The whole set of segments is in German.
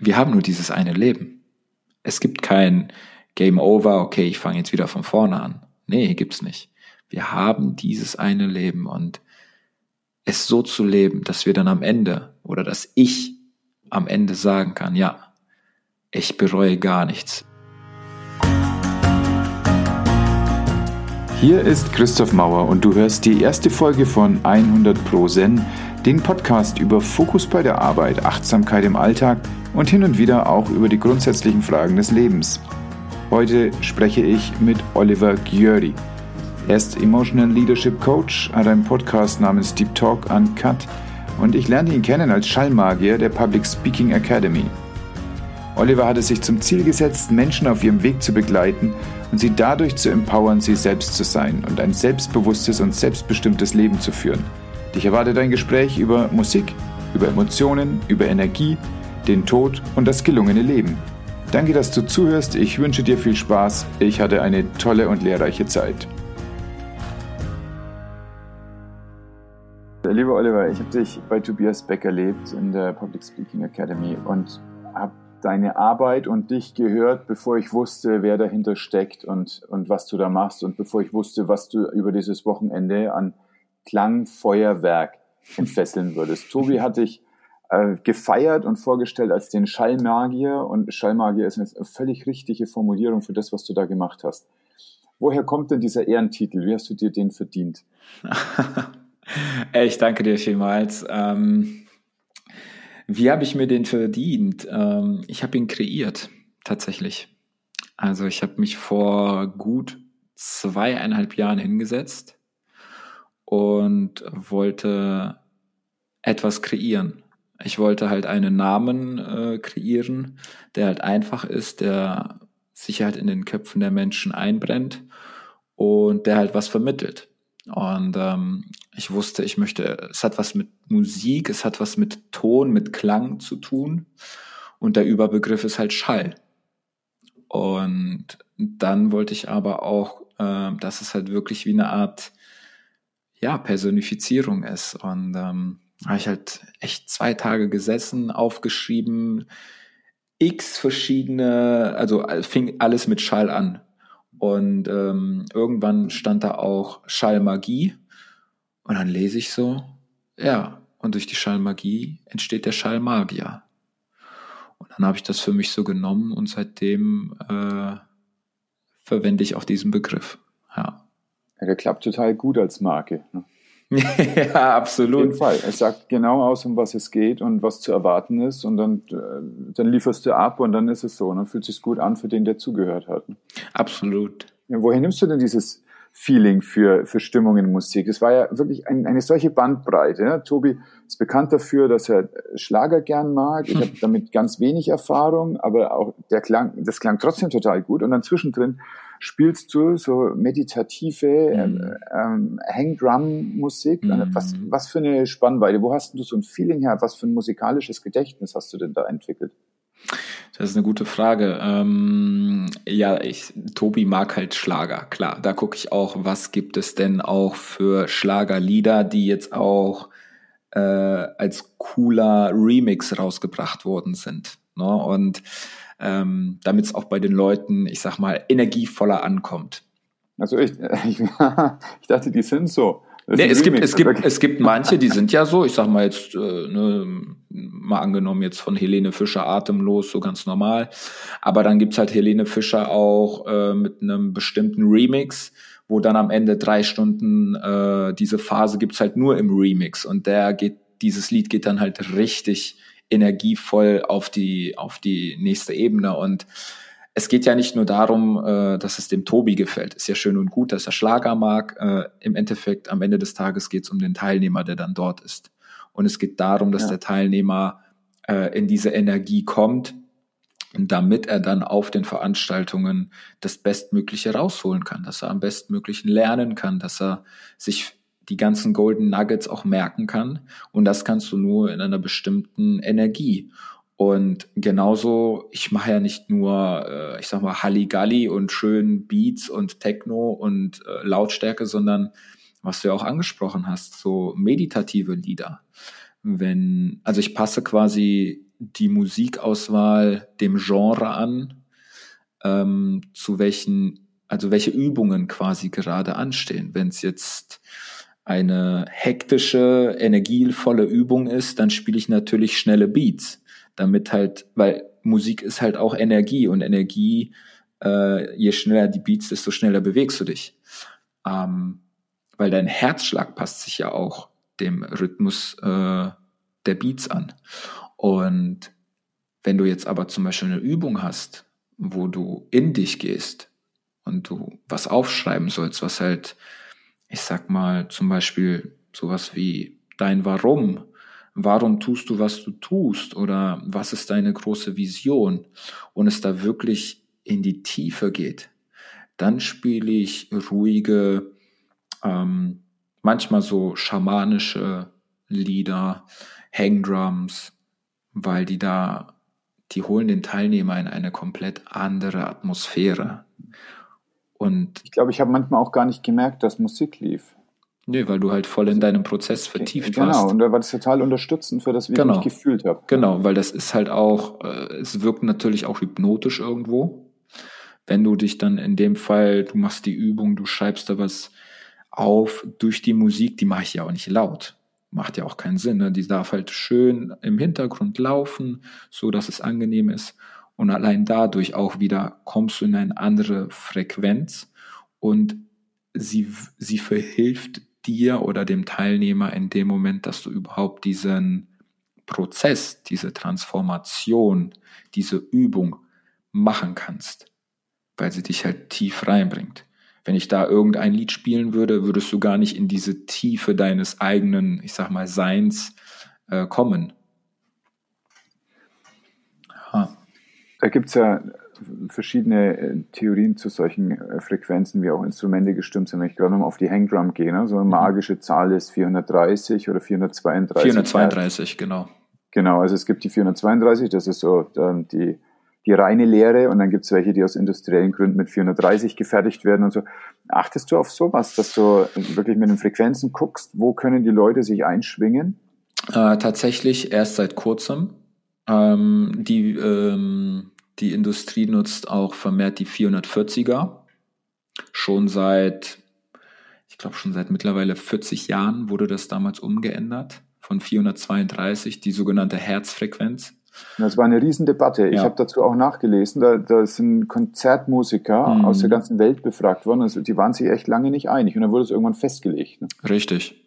wir haben nur dieses eine Leben. Es gibt kein Game Over, okay, ich fange jetzt wieder von vorne an. Nee, gibt's nicht. Wir haben dieses eine Leben und es so zu leben, dass wir dann am Ende oder dass ich am Ende sagen kann, ja, ich bereue gar nichts. Hier ist Christoph Mauer und du hörst die erste Folge von 100 Pro Zen, den Podcast über Fokus bei der Arbeit, Achtsamkeit im Alltag und hin und wieder auch über die grundsätzlichen Fragen des Lebens. Heute spreche ich mit Oliver Gjöri. Er ist Emotional Leadership Coach, hat einen Podcast namens Deep Talk Uncut und ich lernte ihn kennen als Schallmagier der Public Speaking Academy. Oliver hat es sich zum Ziel gesetzt, Menschen auf ihrem Weg zu begleiten und sie dadurch zu empowern, sie selbst zu sein und ein selbstbewusstes und selbstbestimmtes Leben zu führen. Dich erwartet ein Gespräch über Musik, über Emotionen, über Energie, den Tod und das gelungene Leben. Danke, dass du zuhörst. Ich wünsche dir viel Spaß. Ich hatte eine tolle und lehrreiche Zeit. Lieber Oliver, ich habe dich bei Tobias Beck erlebt in der Public Speaking Academy und habe deine Arbeit und dich gehört, bevor ich wusste, wer dahinter steckt und, und was du da machst und bevor ich wusste, was du über dieses Wochenende an Klangfeuerwerk entfesseln würdest. Tobi hat dich äh, gefeiert und vorgestellt als den Schallmagier und Schallmagier ist eine völlig richtige Formulierung für das, was du da gemacht hast. Woher kommt denn dieser Ehrentitel? Wie hast du dir den verdient? ich danke dir vielmals. Ähm, wie habe ich mir den verdient? Ähm, ich habe ihn kreiert, tatsächlich. Also ich habe mich vor gut zweieinhalb Jahren hingesetzt und wollte etwas kreieren. Ich wollte halt einen Namen äh, kreieren, der halt einfach ist, der sich halt in den Köpfen der Menschen einbrennt und der halt was vermittelt. Und ähm, ich wusste, ich möchte, es hat was mit Musik, es hat was mit Ton, mit Klang zu tun. Und der Überbegriff ist halt Schall. Und dann wollte ich aber auch, äh, dass es halt wirklich wie eine Art, ja, Personifizierung ist. Und ähm, habe ich halt echt zwei Tage gesessen, aufgeschrieben, x verschiedene, also fing alles mit Schall an. Und ähm, irgendwann stand da auch Schallmagie. Und dann lese ich so, ja, und durch die Schallmagie entsteht der Schallmagier. Und dann habe ich das für mich so genommen und seitdem äh, verwende ich auch diesen Begriff. Ja. Ja der klappt total gut als Marke. Ne? ja, absolut. Auf jeden Fall. Es sagt genau aus, um was es geht und was zu erwarten ist. Und dann, äh, dann lieferst du ab und dann ist es so. Und dann fühlt es sich gut an für den, der zugehört hat. Absolut. Ja, woher nimmst du denn dieses Feeling für, für Stimmung in Musik? Es war ja wirklich ein, eine solche Bandbreite. Ne? Tobi ist bekannt dafür, dass er Schlager gern mag. Ich habe damit ganz wenig Erfahrung, aber auch der klang, das klang trotzdem total gut. Und dann zwischendrin spielst du so meditative mhm. ähm, Hangdrum-Musik. Mhm. Was, was für eine Spannweite. Wo hast du so ein Feeling her? Was für ein musikalisches Gedächtnis hast du denn da entwickelt? Das ist eine gute Frage. Ähm, ja, ich, Tobi mag halt Schlager, klar. Da gucke ich auch, was gibt es denn auch für Schlagerlieder, die jetzt auch äh, als cooler Remix rausgebracht worden sind. Ne? Und ähm, damit es auch bei den Leuten, ich sag mal, energievoller ankommt. Also ich, ich, ich dachte, die sind so. Nee, es gibt, es gibt, es gibt manche, die sind ja so, ich sag mal jetzt, äh, ne, mal angenommen jetzt von Helene Fischer atemlos, so ganz normal. Aber dann gibt's halt Helene Fischer auch äh, mit einem bestimmten Remix, wo dann am Ende drei Stunden äh, diese Phase gibt's halt nur im Remix und der geht, dieses Lied geht dann halt richtig energievoll auf die, auf die nächste Ebene. Und es geht ja nicht nur darum, äh, dass es dem Tobi gefällt. Ist ja schön und gut, dass er Schlager mag. Äh, Im Endeffekt, am Ende des Tages geht es um den Teilnehmer, der dann dort ist. Und es geht darum, dass ja. der Teilnehmer äh, in diese Energie kommt, damit er dann auf den Veranstaltungen das Bestmögliche rausholen kann, dass er am bestmöglichen lernen kann, dass er sich die ganzen Golden Nuggets auch merken kann. Und das kannst du nur in einer bestimmten Energie. Und genauso, ich mache ja nicht nur, äh, ich sag mal, Halligalli und schön Beats und Techno und äh, Lautstärke, sondern was du ja auch angesprochen hast, so meditative Lieder. Wenn, also ich passe quasi die Musikauswahl dem Genre an, ähm, zu welchen, also welche Übungen quasi gerade anstehen. Wenn es jetzt eine hektische, energievolle Übung ist, dann spiele ich natürlich schnelle Beats, damit halt, weil Musik ist halt auch Energie und Energie, äh, je schneller die Beats, desto schneller bewegst du dich. Ähm, weil dein Herzschlag passt sich ja auch dem Rhythmus äh, der Beats an. Und wenn du jetzt aber zum Beispiel eine Übung hast, wo du in dich gehst und du was aufschreiben sollst, was halt, ich sag mal, zum Beispiel sowas wie dein Warum, warum tust du, was du tust oder was ist deine große Vision und es da wirklich in die Tiefe geht, dann spiele ich ruhige, ähm, manchmal so schamanische Lieder, Hangdrums, weil die da, die holen den Teilnehmer in eine komplett andere Atmosphäre. Und ich glaube, ich habe manchmal auch gar nicht gemerkt, dass Musik lief. Nee, weil du halt voll in deinem Prozess vertieft genau, warst. Genau, und da war das total unterstützend für das, wie genau. ich mich gefühlt habe. Genau, weil das ist halt auch, äh, es wirkt natürlich auch hypnotisch irgendwo. Wenn du dich dann in dem Fall, du machst die Übung, du schreibst da was auf durch die Musik, die mache ich ja auch nicht laut. Macht ja auch keinen Sinn. Ne? Die darf halt schön im Hintergrund laufen, so dass es angenehm ist. Und allein dadurch auch wieder kommst du in eine andere Frequenz und sie, sie verhilft dir oder dem Teilnehmer in dem Moment, dass du überhaupt diesen Prozess, diese Transformation, diese Übung machen kannst, weil sie dich halt tief reinbringt. Wenn ich da irgendein Lied spielen würde, würdest du gar nicht in diese Tiefe deines eigenen, ich sag mal, Seins äh, kommen. Ja. Da gibt es ja verschiedene äh, Theorien zu solchen äh, Frequenzen, wie auch Instrumente gestimmt sind. Wenn ich gerade nochmal auf die Hangdrum gehe, ne? so eine mhm. magische Zahl ist 430 oder 432. 432, Hertz. genau. Genau, also es gibt die 432, das ist so die die reine Lehre und dann gibt es welche, die aus industriellen Gründen mit 430 gefertigt werden und so. Achtest du auf sowas, dass du wirklich mit den Frequenzen guckst, wo können die Leute sich einschwingen? Äh, tatsächlich erst seit kurzem. Ähm, die, ähm, die Industrie nutzt auch vermehrt die 440er. Schon seit, ich glaube schon seit mittlerweile 40 Jahren wurde das damals umgeändert von 432, die sogenannte Herzfrequenz. Das war eine Riesendebatte. Ja. Ich habe dazu auch nachgelesen. Da, da sind Konzertmusiker mhm. aus der ganzen Welt befragt worden. Also die waren sich echt lange nicht einig. Und dann wurde es irgendwann festgelegt. Ne? Richtig.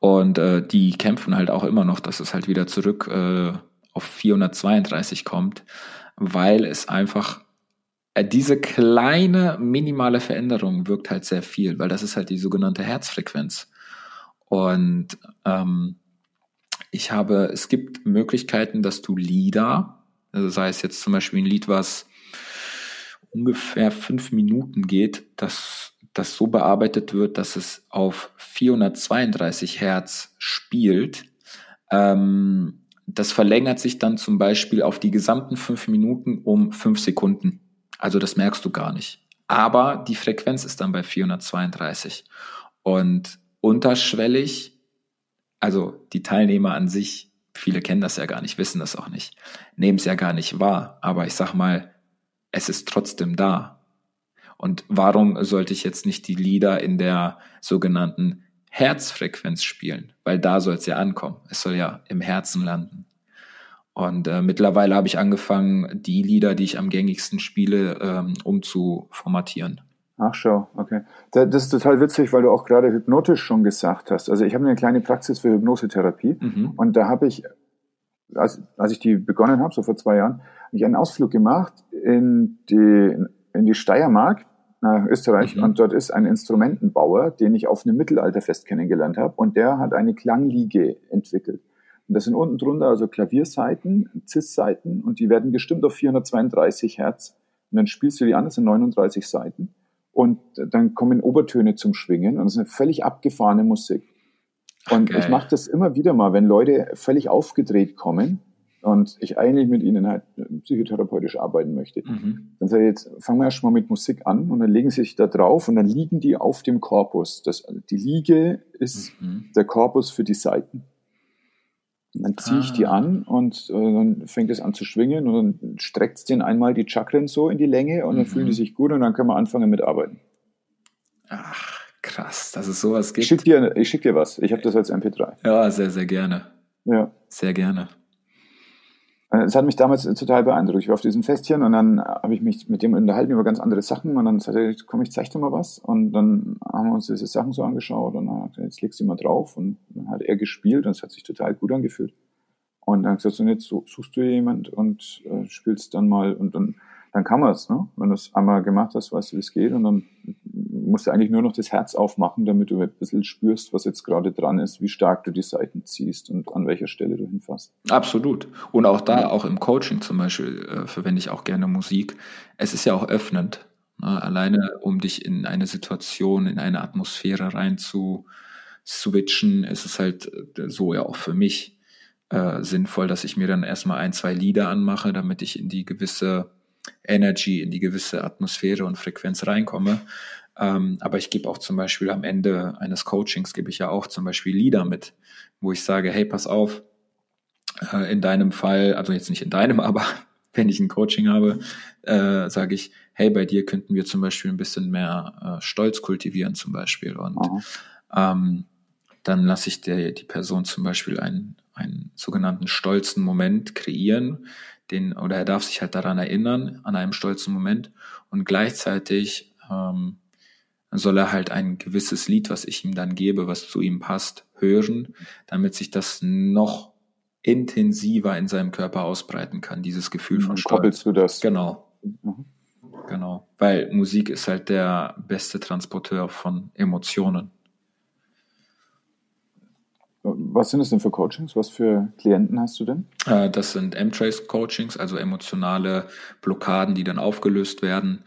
Und äh, die kämpfen halt auch immer noch, dass es halt wieder zurück äh, auf 432 kommt, weil es einfach äh, diese kleine minimale Veränderung wirkt halt sehr viel, weil das ist halt die sogenannte Herzfrequenz. Und ähm, ich habe, es gibt Möglichkeiten, dass du Lieder, also sei es jetzt zum Beispiel ein Lied, was ungefähr fünf Minuten geht, dass das so bearbeitet wird, dass es auf 432 Hertz spielt. Ähm, das verlängert sich dann zum Beispiel auf die gesamten fünf Minuten um fünf Sekunden. Also das merkst du gar nicht. Aber die Frequenz ist dann bei 432. Und unterschwellig also die Teilnehmer an sich, viele kennen das ja gar nicht, wissen das auch nicht, nehmen es ja gar nicht wahr. Aber ich sag mal, es ist trotzdem da. Und warum sollte ich jetzt nicht die Lieder in der sogenannten Herzfrequenz spielen? Weil da soll es ja ankommen. Es soll ja im Herzen landen. Und äh, mittlerweile habe ich angefangen, die Lieder, die ich am gängigsten spiele, ähm, umzuformatieren. Ach schau, okay. Das ist total witzig, weil du auch gerade hypnotisch schon gesagt hast. Also ich habe eine kleine Praxis für Hypnosetherapie mhm. und da habe ich, als, als ich die begonnen habe, so vor zwei Jahren, habe ich einen Ausflug gemacht in die, in die Steiermark nach Österreich mhm. und dort ist ein Instrumentenbauer, den ich auf einem Mittelalterfest kennengelernt habe und der hat eine Klangliege entwickelt. Und das sind unten drunter also Klavierseiten, Cis-Seiten und die werden gestimmt auf 432 Hertz. Und dann spielst du die an, das sind 39 Seiten und dann kommen Obertöne zum Schwingen und das ist eine völlig abgefahrene Musik. Und Ach, ich mache das immer wieder mal, wenn Leute völlig aufgedreht kommen und ich eigentlich mit ihnen halt psychotherapeutisch arbeiten möchte. Mhm. Dann sage ich jetzt, fangen wir erst mal mit Musik an und dann legen sie sich da drauf und dann liegen die auf dem Korpus. Das, die Liege ist mhm. der Korpus für die Seiten. dann ziehe ich die ah. an und äh, dann fängt es an zu schwingen und dann streckt es den einmal die Chakren so in die Länge und dann mhm. fühlen die sich gut und dann können wir anfangen mit Arbeiten. Ach, krass, dass es sowas gibt. Ich schicke dir, schick dir was. Ich habe das als MP3. Ja, sehr, sehr gerne. Ja. Sehr gerne. Äh, es hat mich damals total beeindruckt. Ich war auf diesem Festchen und dann habe ich mich mit dem unterhalten über ganz andere Sachen und dann sagte er, komm, ich zeig dir mal was. Und dann haben wir uns diese Sachen so angeschaut und dann hat er, jetzt legst du mal drauf und dann hat er gespielt und es hat sich total gut angefühlt. Und dann gesagt, so jetzt suchst du jemand und äh, spielst dann mal und dann dann kann man es. Ne? Wenn du es einmal gemacht hast, weißt du, wie es geht. Und dann musst du eigentlich nur noch das Herz aufmachen, damit du ein bisschen spürst, was jetzt gerade dran ist, wie stark du die Seiten ziehst und an welcher Stelle du hinfasst. Absolut. Und auch da, auch im Coaching zum Beispiel, äh, verwende ich auch gerne Musik. Es ist ja auch öffnend. Ne? Alleine, um dich in eine Situation, in eine Atmosphäre rein zu switchen, ist es halt äh, so ja auch für mich äh, sinnvoll, dass ich mir dann erstmal ein, zwei Lieder anmache, damit ich in die gewisse Energy, in die gewisse Atmosphäre und Frequenz reinkomme. Ähm, aber ich gebe auch zum Beispiel am Ende eines Coachings, gebe ich ja auch zum Beispiel Lieder mit, wo ich sage, hey, pass auf, äh, in deinem Fall, also jetzt nicht in deinem, aber wenn ich ein Coaching habe, äh, sage ich, hey, bei dir könnten wir zum Beispiel ein bisschen mehr äh, Stolz kultivieren zum Beispiel. Und ähm, dann lasse ich der, die Person zum Beispiel einen, einen sogenannten stolzen Moment kreieren, den, oder er darf sich halt daran erinnern, an einem stolzen Moment und gleichzeitig ähm, soll er halt ein gewisses Lied, was ich ihm dann gebe, was zu ihm passt, hören, damit sich das noch intensiver in seinem Körper ausbreiten kann, dieses Gefühl von Stolz. Koppelst du das? Genau. Mhm. Genau. Weil Musik ist halt der beste Transporteur von Emotionen. Was sind das denn für Coachings? Was für Klienten hast du denn? Äh, das sind M-Trace-Coachings, also emotionale Blockaden, die dann aufgelöst werden.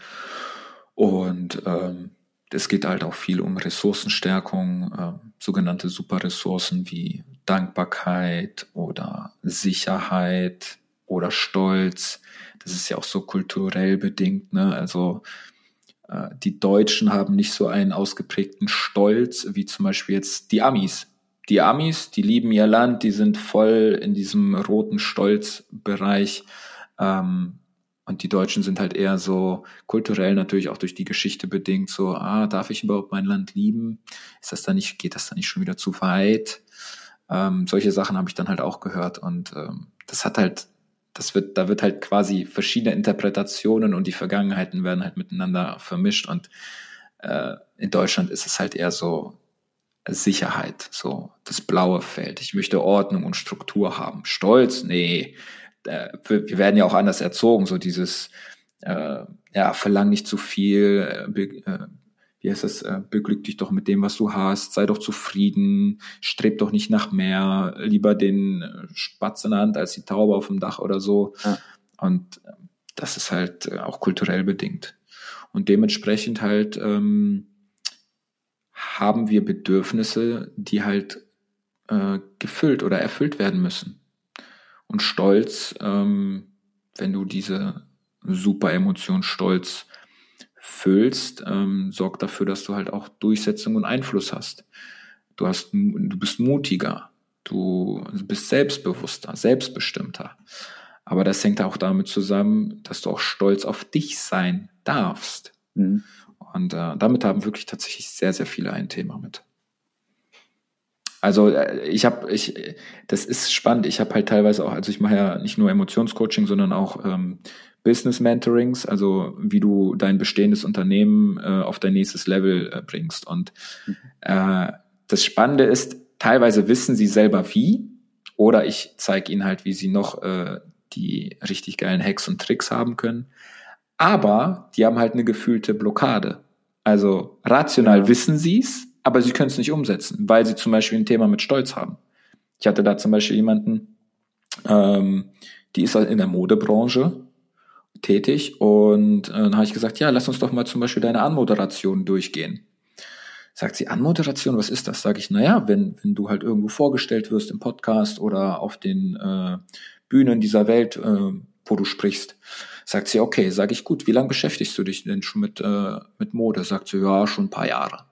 Und ähm, es geht halt auch viel um Ressourcenstärkung, äh, sogenannte Superressourcen wie Dankbarkeit oder Sicherheit oder Stolz. Das ist ja auch so kulturell bedingt. Ne? Also äh, die Deutschen haben nicht so einen ausgeprägten Stolz wie zum Beispiel jetzt die Amis die Amis, die lieben ihr Land, die sind voll in diesem roten Stolzbereich. Ähm, und die Deutschen sind halt eher so kulturell natürlich auch durch die Geschichte bedingt so, ah, darf ich überhaupt mein Land lieben? Ist das da nicht, geht das da nicht schon wieder zu weit? Ähm, solche Sachen habe ich dann halt auch gehört und ähm, das hat halt, das wird, da wird halt quasi verschiedene Interpretationen und die Vergangenheiten werden halt miteinander vermischt und äh, in Deutschland ist es halt eher so, Sicherheit, so das blaue Feld. Ich möchte Ordnung und Struktur haben. Stolz, nee. Äh, wir werden ja auch anders erzogen, so dieses, äh, ja, verlang nicht zu viel, äh, äh, wie heißt das, äh, beglück dich doch mit dem, was du hast, sei doch zufrieden, streb doch nicht nach mehr, lieber den äh, Spatz in der Hand als die Taube auf dem Dach oder so. Ja. Und das ist halt auch kulturell bedingt. Und dementsprechend halt, ähm, haben wir Bedürfnisse, die halt äh, gefüllt oder erfüllt werden müssen. Und Stolz, ähm, wenn du diese super Emotion Stolz füllst, ähm, sorgt dafür, dass du halt auch Durchsetzung und Einfluss hast. Du hast, du bist mutiger, du bist selbstbewusster, selbstbestimmter. Aber das hängt auch damit zusammen, dass du auch stolz auf dich sein darfst. Mhm. Und äh, damit haben wirklich tatsächlich sehr, sehr viele ein Thema mit. Also äh, ich habe, ich, das ist spannend. Ich habe halt teilweise auch, also ich mache ja nicht nur Emotionscoaching, sondern auch ähm, Business Mentorings, also wie du dein bestehendes Unternehmen äh, auf dein nächstes Level äh, bringst. Und mhm. äh, das Spannende ist, teilweise wissen sie selber wie, oder ich zeige ihnen halt, wie sie noch äh, die richtig geilen Hacks und Tricks haben können. Aber die haben halt eine gefühlte Blockade. Also rational ja. wissen sie es, aber sie können es nicht umsetzen, weil sie zum Beispiel ein Thema mit Stolz haben. Ich hatte da zum Beispiel jemanden, ähm, die ist halt in der Modebranche tätig und äh, dann habe ich gesagt, ja, lass uns doch mal zum Beispiel deine Anmoderation durchgehen. Sagt sie, Anmoderation, was ist das? Sag ich, naja, wenn, wenn du halt irgendwo vorgestellt wirst im Podcast oder auf den äh, Bühnen dieser Welt, äh, wo du sprichst, Sagt sie, okay, sage ich, gut, wie lange beschäftigst du dich denn schon mit, äh, mit Mode? Sagt sie, ja, schon ein paar Jahre.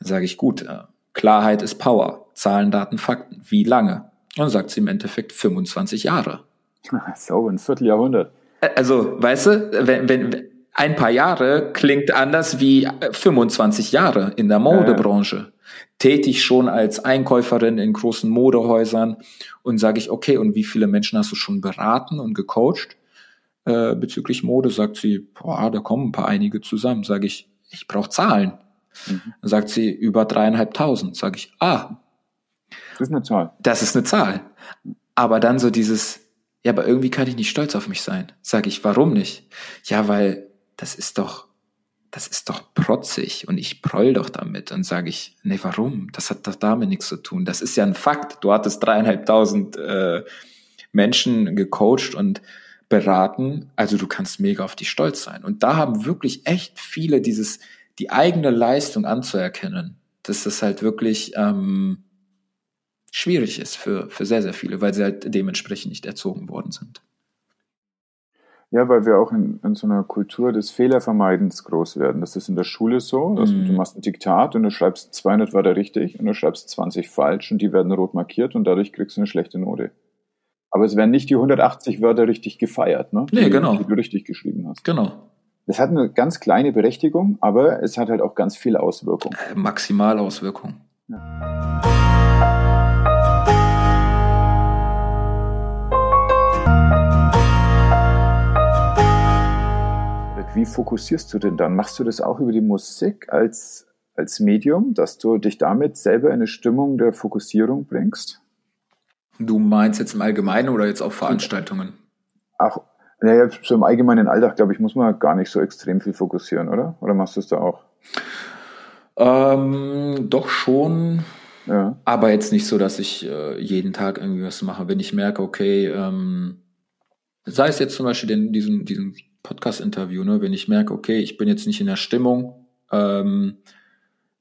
Dann sage ich, gut, äh, Klarheit ist Power. Zahlen, Daten, Fakten. Wie lange? Und dann sagt sie im Endeffekt 25 Jahre. So, ein Vierteljahrhundert. Also, weißt du, wenn, wenn ein paar Jahre klingt anders wie 25 Jahre in der Modebranche. Ja, ja. Tätig schon als Einkäuferin in großen Modehäusern und sage ich, okay, und wie viele Menschen hast du schon beraten und gecoacht äh, bezüglich Mode? Sagt sie, boah, da kommen ein paar einige zusammen. Sage ich, ich brauche Zahlen. Mhm. Dann sagt sie, über dreieinhalbtausend. Sage ich, ah. Das ist eine Zahl. Das ist eine Zahl. Aber dann so dieses, ja, aber irgendwie kann ich nicht stolz auf mich sein. Sage ich, warum nicht? Ja, weil das ist doch, das ist doch protzig und ich proll doch damit. Dann sage ich, nee, warum? Das hat doch damit nichts zu tun. Das ist ja ein Fakt. Du hattest dreieinhalbtausend äh, Menschen gecoacht und beraten. Also du kannst mega auf dich stolz sein. Und da haben wirklich echt viele dieses, die eigene Leistung anzuerkennen, dass das halt wirklich ähm, schwierig ist für, für sehr, sehr viele, weil sie halt dementsprechend nicht erzogen worden sind. Ja, weil wir auch in, in so einer Kultur des Fehlervermeidens groß werden. Das ist in der Schule so. Dass mm. Du machst ein Diktat und du schreibst 200 Wörter richtig und du schreibst 20 falsch und die werden rot markiert und dadurch kriegst du eine schlechte Note. Aber es werden nicht die 180 Wörter richtig gefeiert, ne? Nee, die, genau. Die du richtig geschrieben hast. Genau. Das hat eine ganz kleine Berechtigung, aber es hat halt auch ganz viel Auswirkung. Äh, maximal Auswirkung. Ja. Wie fokussierst du denn dann? Machst du das auch über die Musik als, als Medium, dass du dich damit selber in eine Stimmung der Fokussierung bringst? Du meinst jetzt im Allgemeinen oder jetzt auf Veranstaltungen? Ach, naja, so im allgemeinen Alltag, glaube ich, muss man gar nicht so extrem viel fokussieren, oder? Oder machst du es da auch? Ähm, doch schon. Ja. Aber jetzt nicht so, dass ich äh, jeden Tag irgendwie was mache. Wenn ich merke, okay, ähm, sei es jetzt zum Beispiel den, diesen, diesen Podcast-Interview, ne, wenn ich merke, okay, ich bin jetzt nicht in der Stimmung, ähm,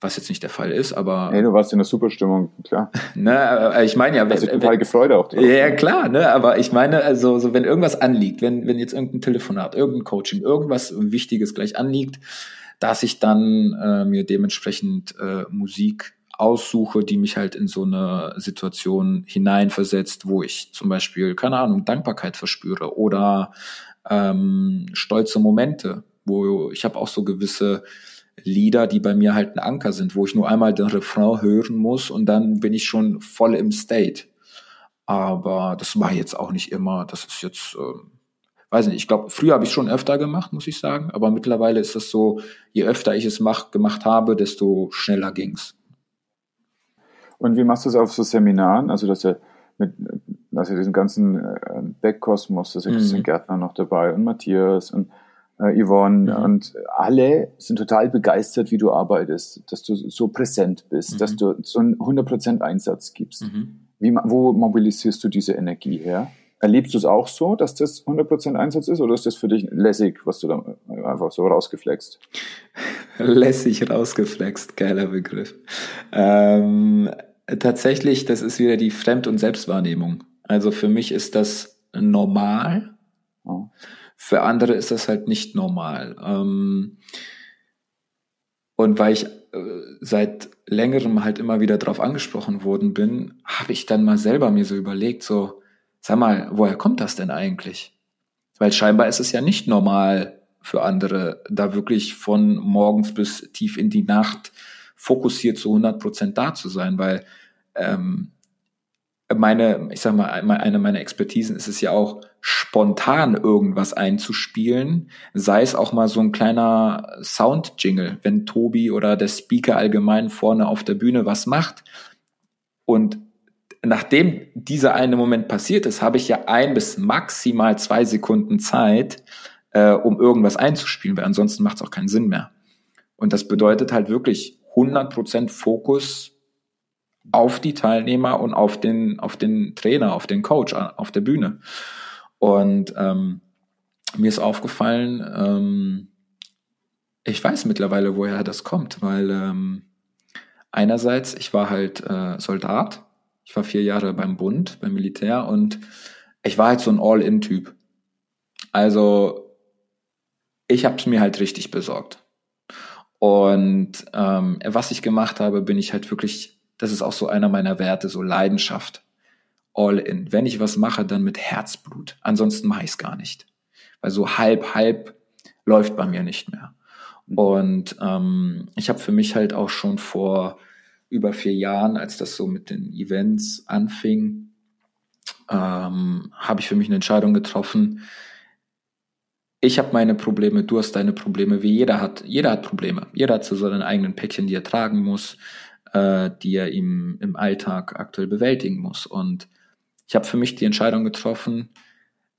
was jetzt nicht der Fall ist, aber. Nee, du warst in der Superstimmung, klar. ne, äh, ich meine ja, wenn. Ich total gefreut auch drauf. Ja, klar, ne, aber ich meine, also, so, wenn irgendwas anliegt, wenn, wenn jetzt irgendein Telefonat, irgendein Coaching, irgendwas Wichtiges gleich anliegt, dass ich dann äh, mir dementsprechend äh, Musik aussuche, die mich halt in so eine Situation hineinversetzt, wo ich zum Beispiel, keine Ahnung, Dankbarkeit verspüre oder ähm, stolze Momente, wo ich habe auch so gewisse Lieder, die bei mir halt ein Anker sind, wo ich nur einmal den Refrain hören muss und dann bin ich schon voll im State. Aber das war jetzt auch nicht immer. Das ist jetzt, äh, weiß nicht, ich glaube, früher habe ich schon öfter gemacht, muss ich sagen. Aber mittlerweile ist das so, je öfter ich es mach, gemacht habe, desto schneller ging's. Und wie machst du es auf so Seminaren? Also, dass ja mit, also diesen ganzen äh, Beckkosmos, da ist mhm. Gärtner noch dabei und Matthias und äh, Yvonne mhm. und alle sind total begeistert, wie du arbeitest, dass du so präsent bist, mhm. dass du so einen 100% Einsatz gibst. Mhm. Wie, wo mobilisierst du diese Energie her? Erlebst du es auch so, dass das 100% Einsatz ist oder ist das für dich lässig, was du da einfach so rausgeflext? lässig rausgeflext, geiler Begriff. Ähm, tatsächlich, das ist wieder die Fremd- und Selbstwahrnehmung. Also für mich ist das normal. Für andere ist das halt nicht normal. Ähm, und weil ich äh, seit längerem halt immer wieder drauf angesprochen worden bin, habe ich dann mal selber mir so überlegt, so, sag mal, woher kommt das denn eigentlich? Weil scheinbar ist es ja nicht normal für andere, da wirklich von morgens bis tief in die Nacht fokussiert zu 100 Prozent da zu sein, weil ähm, meine, ich sag mal, eine meiner Expertisen ist es ja auch, spontan irgendwas einzuspielen, sei es auch mal so ein kleiner Sound-Jingle, wenn Tobi oder der Speaker allgemein vorne auf der Bühne was macht. Und nachdem dieser eine Moment passiert ist, habe ich ja ein bis maximal zwei Sekunden Zeit, äh, um irgendwas einzuspielen, weil ansonsten macht es auch keinen Sinn mehr. Und das bedeutet halt wirklich 100% Fokus auf die Teilnehmer und auf den, auf den Trainer, auf den Coach, auf der Bühne. Und ähm, mir ist aufgefallen, ähm, ich weiß mittlerweile, woher das kommt, weil ähm, einerseits, ich war halt äh, Soldat, ich war vier Jahre beim Bund, beim Militär und ich war halt so ein All-In-Typ. Also ich habe es mir halt richtig besorgt. Und ähm, was ich gemacht habe, bin ich halt wirklich das ist auch so einer meiner Werte, so Leidenschaft. all in. Wenn ich was mache, dann mit Herzblut. Ansonsten mache ich es gar nicht. Weil so halb, halb läuft bei mir nicht mehr. Und ähm, ich habe für mich halt auch schon vor über vier Jahren, als das so mit den Events anfing, ähm, habe ich für mich eine Entscheidung getroffen. Ich habe meine Probleme, du hast deine Probleme, wie jeder hat. Jeder hat Probleme. Jeder hat so seine eigenen Päckchen, die er tragen muss, äh, die er ihm im Alltag aktuell bewältigen muss. Und ich habe für mich die Entscheidung getroffen,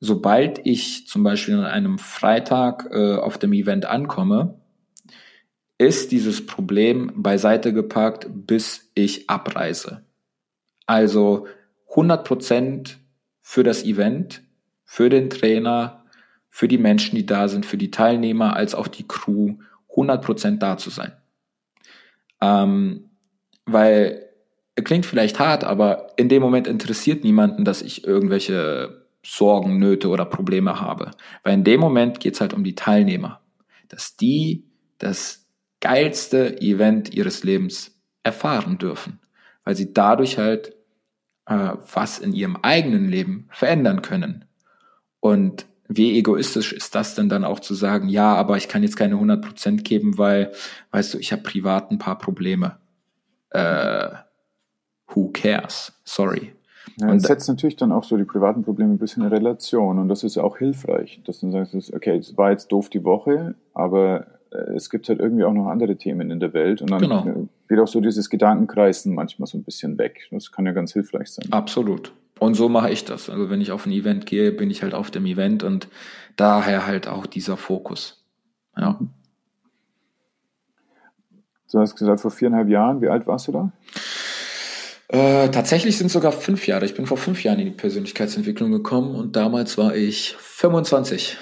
sobald ich zum Beispiel an einem Freitag äh, auf dem Event ankomme, ist dieses Problem beiseite geparkt, bis ich abreise. Also 100% für das Event, für den Trainer, für die Menschen, die da sind, für die Teilnehmer, als auch die Crew, 100% da zu sein. Ähm, weil, klingt vielleicht hart, aber in dem Moment interessiert niemanden, dass ich irgendwelche Sorgen, Nöte oder Probleme habe. Weil in dem Moment geht es halt um die Teilnehmer. Dass die das geilste Event ihres Lebens erfahren dürfen, weil sie dadurch halt äh, was in ihrem eigenen Leben verändern können. Und wie egoistisch ist das denn dann auch zu sagen, ja, aber ich kann jetzt keine 100% geben, weil, weißt du, ich habe privat ein paar Probleme. Äh, who cares? Sorry. Ja, und setzt natürlich dann auch so die privaten Probleme ein bisschen in Relation und das ist ja auch hilfreich, dass du sagst, okay, es war jetzt doof die Woche, aber äh, es gibt halt irgendwie auch noch andere Themen in der Welt und dann genau. geht auch so dieses Gedankenkreisen manchmal so ein bisschen weg. Das kann ja ganz hilfreich sein. Absolut. Und so mache ich das. Also wenn ich auf ein Event gehe, bin ich halt auf dem Event und daher halt auch dieser Fokus. Ja. Du hast gesagt, vor viereinhalb Jahren, wie alt warst du da? Äh, tatsächlich sind es sogar fünf Jahre. Ich bin vor fünf Jahren in die Persönlichkeitsentwicklung gekommen und damals war ich 25.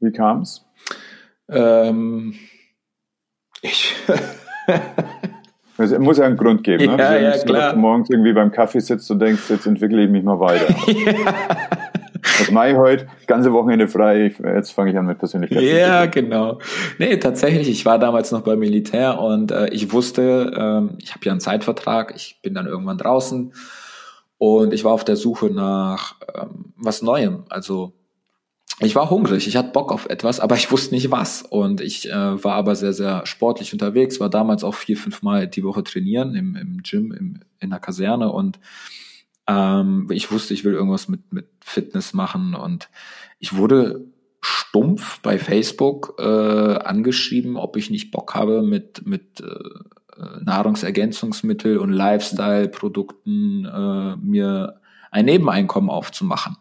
Wie kam es? Ähm, ich. es muss ja einen Grund geben. Ne? Ja, ja, klar. Morgens irgendwie beim Kaffee sitzt und denkst, jetzt entwickle ich mich mal weiter. ja. Was mache ich heute? Ganze Wochenende frei. Jetzt fange ich an mit Persönlichkeit. Ja, genau. Nee, tatsächlich. Ich war damals noch beim Militär und äh, ich wusste, ähm, ich habe ja einen Zeitvertrag. Ich bin dann irgendwann draußen und ich war auf der Suche nach ähm, was Neuem. Also ich war hungrig, ich hatte Bock auf etwas, aber ich wusste nicht was. Und ich äh, war aber sehr, sehr sportlich unterwegs, war damals auch vier, fünf Mal die Woche trainieren im, im Gym, im, in der Kaserne. Und ähm, ich wusste, ich will irgendwas mit, mit Fitness machen. Und ich wurde stumpf bei Facebook äh, angeschrieben, ob ich nicht Bock habe, mit, mit äh, Nahrungsergänzungsmittel und Lifestyle-Produkten äh, mir ein Nebeneinkommen aufzumachen.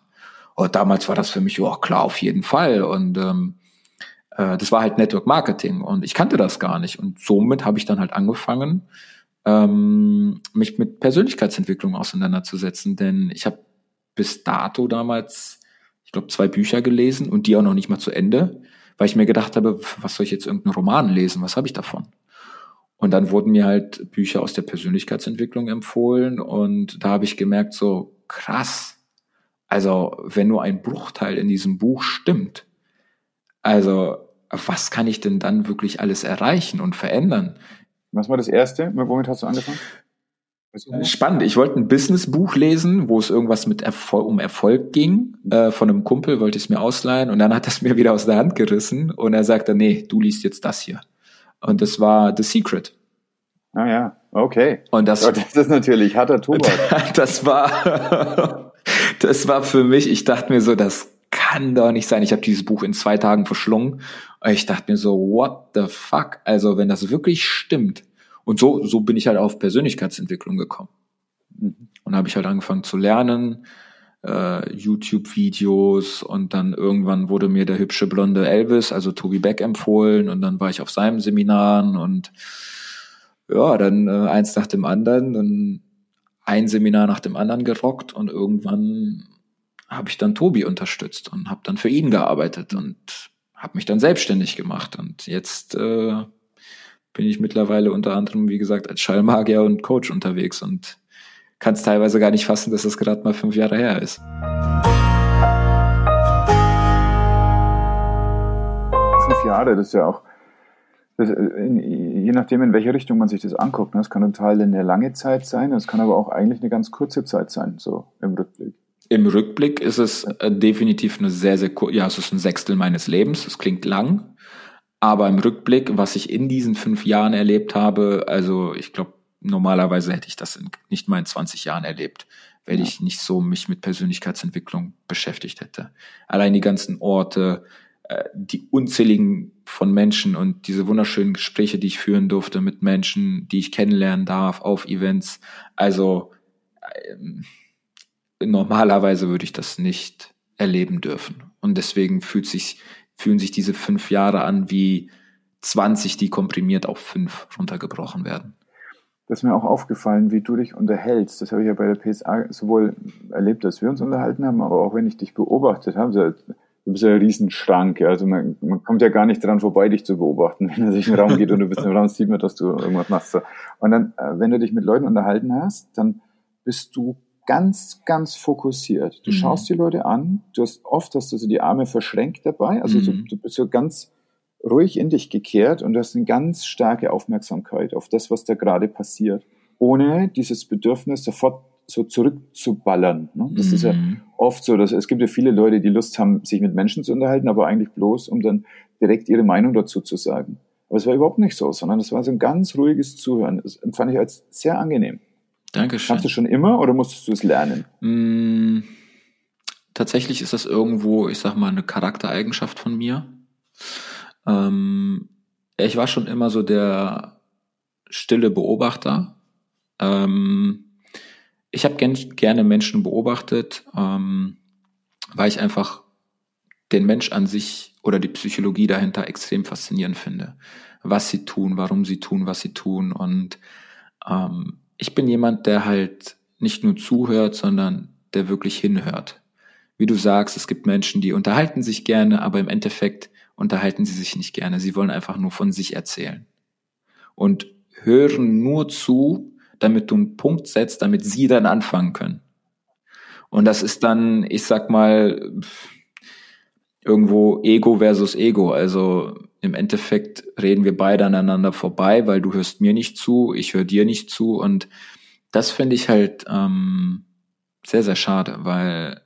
Und damals war das für mich, ja klar, auf jeden Fall. Und ähm, äh, das war halt Network Marketing und ich kannte das gar nicht. Und somit habe ich dann halt angefangen, ähm, mich mit Persönlichkeitsentwicklung auseinanderzusetzen. Denn ich habe bis dato damals, ich glaube, zwei Bücher gelesen und die auch noch nicht mal zu Ende, weil ich mir gedacht habe, was soll ich jetzt irgendeinen Roman lesen? Was habe ich davon? Und dann wurden mir halt Bücher aus der Persönlichkeitsentwicklung empfohlen und da habe ich gemerkt, so krass, also, wenn nur ein Bruchteil in diesem Buch stimmt, also, was kann ich denn dann wirklich alles erreichen und verändern? Was war das erste? Womit hast du angefangen? Spannend. Ich wollte ein Businessbuch lesen, wo es irgendwas mit Erfolg, um Erfolg ging. Äh, von einem Kumpel wollte ich es mir ausleihen und dann hat es mir wieder aus der Hand gerissen und er sagte, nee, du liest jetzt das hier. Und das war The Secret. Ah ja, okay. Und das, das ist natürlich harter Tobak. Das war das war für mich, ich dachte mir so, das kann doch nicht sein. Ich habe dieses Buch in zwei Tagen verschlungen. Ich dachte mir so, what the fuck? Also wenn das wirklich stimmt. Und so, so bin ich halt auf Persönlichkeitsentwicklung gekommen. Mhm. Und habe ich halt angefangen zu lernen, äh, YouTube-Videos und dann irgendwann wurde mir der hübsche blonde Elvis, also Tobi Beck, empfohlen und dann war ich auf seinem Seminaren und ja, dann äh, eins nach dem anderen. Dann ein Seminar nach dem anderen gerockt und irgendwann habe ich dann Tobi unterstützt und habe dann für ihn gearbeitet und habe mich dann selbstständig gemacht. Und jetzt äh, bin ich mittlerweile unter anderem, wie gesagt, als Schallmagier und Coach unterwegs und kann es teilweise gar nicht fassen, dass es gerade mal fünf Jahre her ist. Fünf Jahre, das ist ja auch das, äh, je nachdem, in welche Richtung man sich das anguckt. Ne? Das kann total eine lange Zeit sein, es kann aber auch eigentlich eine ganz kurze Zeit sein, so im Rückblick. Im Rückblick ist es äh, definitiv eine sehr, sehr kurze, ja, es ist ein Sechstel meines Lebens. Es klingt lang, aber im Rückblick, was ich in diesen fünf Jahren erlebt habe, also ich glaube, normalerweise hätte ich das in nicht mal in 20 Jahren erlebt, wenn ja. ich nicht so mich mit Persönlichkeitsentwicklung beschäftigt hätte. Allein die ganzen Orte, die unzähligen von Menschen und diese wunderschönen Gespräche, die ich führen durfte mit Menschen, die ich kennenlernen darf auf Events. Also ähm, normalerweise würde ich das nicht erleben dürfen. Und deswegen fühlt sich, fühlen sich diese fünf Jahre an wie 20, die komprimiert auf fünf runtergebrochen werden. Das ist mir auch aufgefallen, wie du dich unterhältst. Das habe ich ja bei der PSA sowohl erlebt, dass wir uns unterhalten haben, aber auch wenn ich dich beobachtet habe du bist ja ein Riesenschrank, ja. Also man, man kommt ja gar nicht dran vorbei, dich zu beobachten. Wenn er sich in den Raum geht und du bist im Raum, sieht man, dass du irgendwas machst. So. Und dann, äh, wenn du dich mit Leuten unterhalten hast, dann bist du ganz, ganz fokussiert. Du mhm. schaust die Leute an, du hast oft hast du so die Arme verschränkt dabei, also mhm. so, du bist so ganz ruhig in dich gekehrt und du hast eine ganz starke Aufmerksamkeit auf das, was da gerade passiert, ohne dieses Bedürfnis sofort so zurückzuballern. Ne? Das mhm. ist ja mhm. oft so, dass es gibt ja viele Leute, die Lust haben, sich mit Menschen zu unterhalten, aber eigentlich bloß, um dann direkt ihre Meinung dazu zu sagen. Aber es war überhaupt nicht so, sondern es war so ein ganz ruhiges Zuhören. Das empfand ich als sehr angenehm. Dankeschön. Kannst du schon immer oder musstest du es lernen? Mm, tatsächlich ist das irgendwo, ich sag mal, eine Charaktereigenschaft von mir. Ähm, ich war schon immer so der stille Beobachter. Ähm, ich habe gern, gerne Menschen beobachtet, ähm, weil ich einfach den Mensch an sich oder die Psychologie dahinter extrem faszinierend finde. Was sie tun, warum sie tun, was sie tun. Und ähm, ich bin jemand, der halt nicht nur zuhört, sondern der wirklich hinhört. Wie du sagst, es gibt Menschen, die unterhalten sich gerne, aber im Endeffekt unterhalten sie sich nicht gerne. Sie wollen einfach nur von sich erzählen. Und hören nur zu, damit du einen Punkt setzt, damit sie dann anfangen können. Und das ist dann, ich sag mal, irgendwo Ego versus Ego. Also im Endeffekt reden wir beide aneinander vorbei, weil du hörst mir nicht zu, ich höre dir nicht zu. Und das finde ich halt ähm, sehr, sehr schade, weil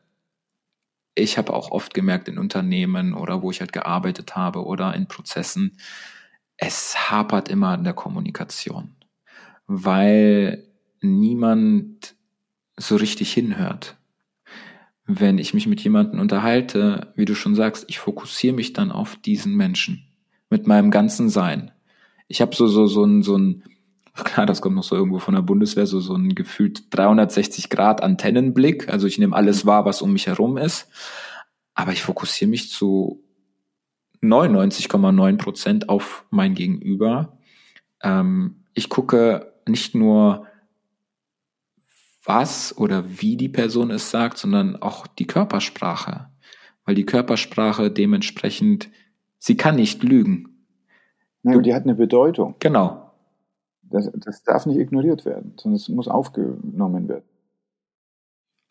ich habe auch oft gemerkt in Unternehmen oder wo ich halt gearbeitet habe oder in Prozessen, es hapert immer an der Kommunikation weil niemand so richtig hinhört. Wenn ich mich mit jemandem unterhalte, wie du schon sagst, ich fokussiere mich dann auf diesen Menschen mit meinem ganzen Sein. Ich habe so so so ein so ein klar, das kommt noch so irgendwo von der Bundeswehr, so so ein gefühlt 360 Grad Antennenblick. Also ich nehme alles wahr, was um mich herum ist, aber ich fokussiere mich zu 99,9 Prozent auf mein Gegenüber. Ähm, ich gucke nicht nur, was oder wie die Person es sagt, sondern auch die Körpersprache. Weil die Körpersprache dementsprechend, sie kann nicht lügen. Ja, die hat eine Bedeutung. Genau. Das, das darf nicht ignoriert werden, sondern es muss aufgenommen werden.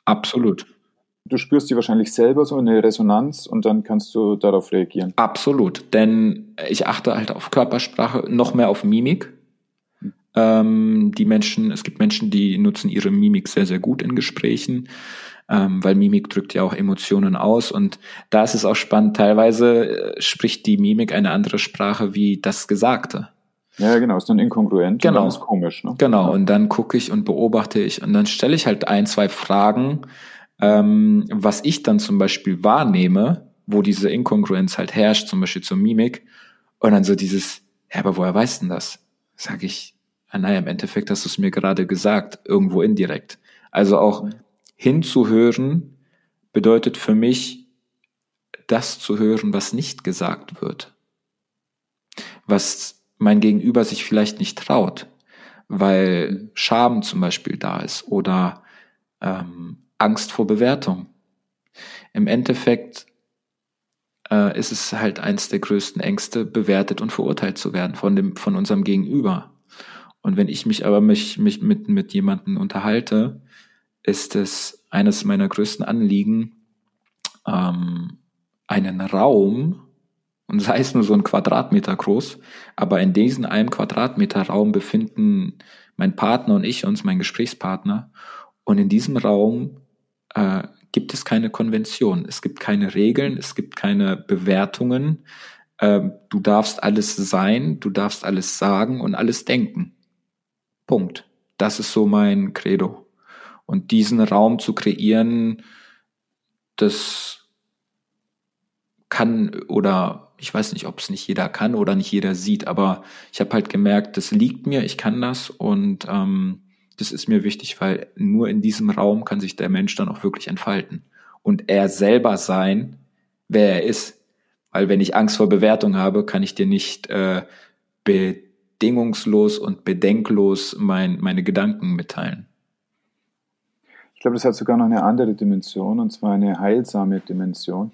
Absolut. Du spürst die wahrscheinlich selber so eine Resonanz und dann kannst du darauf reagieren. Absolut, denn ich achte halt auf Körpersprache, noch mehr auf Mimik. Ähm, die Menschen, es gibt Menschen, die nutzen ihre Mimik sehr, sehr gut in Gesprächen, ähm, weil Mimik drückt ja auch Emotionen aus. Und da ist es auch spannend, teilweise äh, spricht die Mimik eine andere Sprache wie das Gesagte. Ja, genau, ist dann inkongruent. Genau. Und dann ist komisch, ne? Genau, und dann gucke ich und beobachte ich und dann stelle ich halt ein, zwei Fragen, ähm, was ich dann zum Beispiel wahrnehme, wo diese Inkongruenz halt herrscht, zum Beispiel zur Mimik. Und dann so dieses, ja, aber woher weißt denn das? Sag ich, Ah, naja, im Endeffekt hast du es mir gerade gesagt, irgendwo indirekt. Also auch hinzuhören bedeutet für mich, das zu hören, was nicht gesagt wird. Was mein Gegenüber sich vielleicht nicht traut, weil Scham zum Beispiel da ist oder ähm, Angst vor Bewertung. Im Endeffekt äh, ist es halt eins der größten Ängste, bewertet und verurteilt zu werden von dem, von unserem Gegenüber. Und wenn ich mich aber mich, mich mit, mit jemandem unterhalte, ist es eines meiner größten Anliegen, ähm, einen Raum, und sei es nur so ein Quadratmeter groß, aber in diesem einem Quadratmeter Raum befinden mein Partner und ich uns, mein Gesprächspartner, und in diesem Raum äh, gibt es keine Konvention, es gibt keine Regeln, es gibt keine Bewertungen. Äh, du darfst alles sein, du darfst alles sagen und alles denken. Punkt. Das ist so mein Credo. Und diesen Raum zu kreieren, das kann oder ich weiß nicht, ob es nicht jeder kann oder nicht jeder sieht, aber ich habe halt gemerkt, das liegt mir, ich kann das und ähm, das ist mir wichtig, weil nur in diesem Raum kann sich der Mensch dann auch wirklich entfalten und er selber sein, wer er ist. Weil wenn ich Angst vor Bewertung habe, kann ich dir nicht äh, bedingungslos und bedenklos mein, meine Gedanken mitteilen. Ich glaube, das hat sogar noch eine andere Dimension, und zwar eine heilsame Dimension.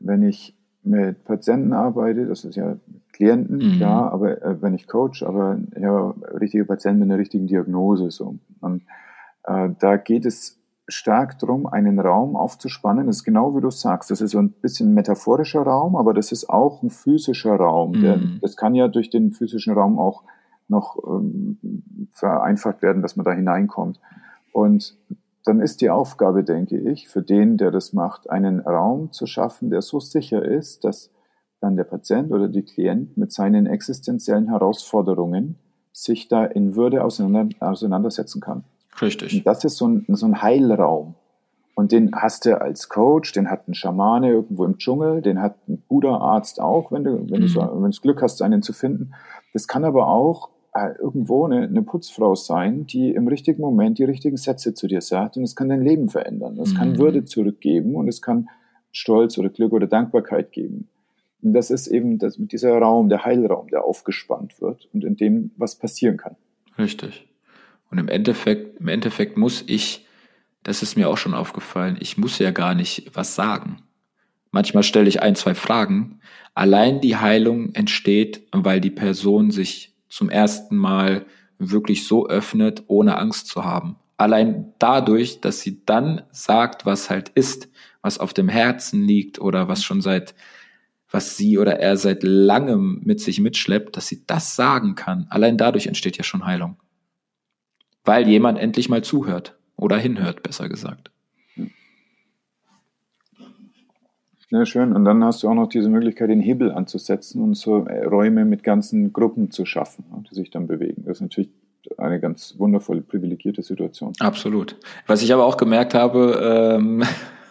Wenn ich mit Patienten arbeite, das ist ja Klienten, mhm. klar, aber äh, wenn ich coach, aber ja, richtige Patienten mit einer richtigen Diagnose so. Und äh, da geht es stark darum, einen Raum aufzuspannen. Das ist genau wie du sagst. Das ist so ein bisschen metaphorischer Raum, aber das ist auch ein physischer Raum. Mhm. Der, das kann ja durch den physischen Raum auch noch ähm, vereinfacht werden, dass man da hineinkommt. Und dann ist die Aufgabe, denke ich, für den, der das macht, einen Raum zu schaffen, der so sicher ist, dass dann der Patient oder die Klient mit seinen existenziellen Herausforderungen sich da in Würde auseinander, auseinandersetzen kann. Richtig. Und das ist so ein, so ein Heilraum. Und den hast du als Coach, den hat ein Schamane irgendwo im Dschungel, den hat ein Buddha-Arzt auch, wenn du, wenn, mhm. du wenn du das Glück hast, einen zu finden. Das kann aber auch äh, irgendwo eine, eine, Putzfrau sein, die im richtigen Moment die richtigen Sätze zu dir sagt und es kann dein Leben verändern. Es mhm. kann Würde zurückgeben und es kann Stolz oder Glück oder Dankbarkeit geben. Und das ist eben das, mit dieser Raum, der Heilraum, der aufgespannt wird und in dem was passieren kann. Richtig. Und im Endeffekt, im Endeffekt muss ich, das ist mir auch schon aufgefallen, ich muss ja gar nicht was sagen. Manchmal stelle ich ein, zwei Fragen. Allein die Heilung entsteht, weil die Person sich zum ersten Mal wirklich so öffnet, ohne Angst zu haben. Allein dadurch, dass sie dann sagt, was halt ist, was auf dem Herzen liegt oder was schon seit, was sie oder er seit langem mit sich mitschleppt, dass sie das sagen kann. Allein dadurch entsteht ja schon Heilung. Weil jemand endlich mal zuhört oder hinhört, besser gesagt. Ja, schön. Und dann hast du auch noch diese Möglichkeit, den Hebel anzusetzen und so äh, Räume mit ganzen Gruppen zu schaffen, die sich dann bewegen. Das ist natürlich eine ganz wundervolle, privilegierte Situation. Absolut. Was ich aber auch gemerkt habe, ähm,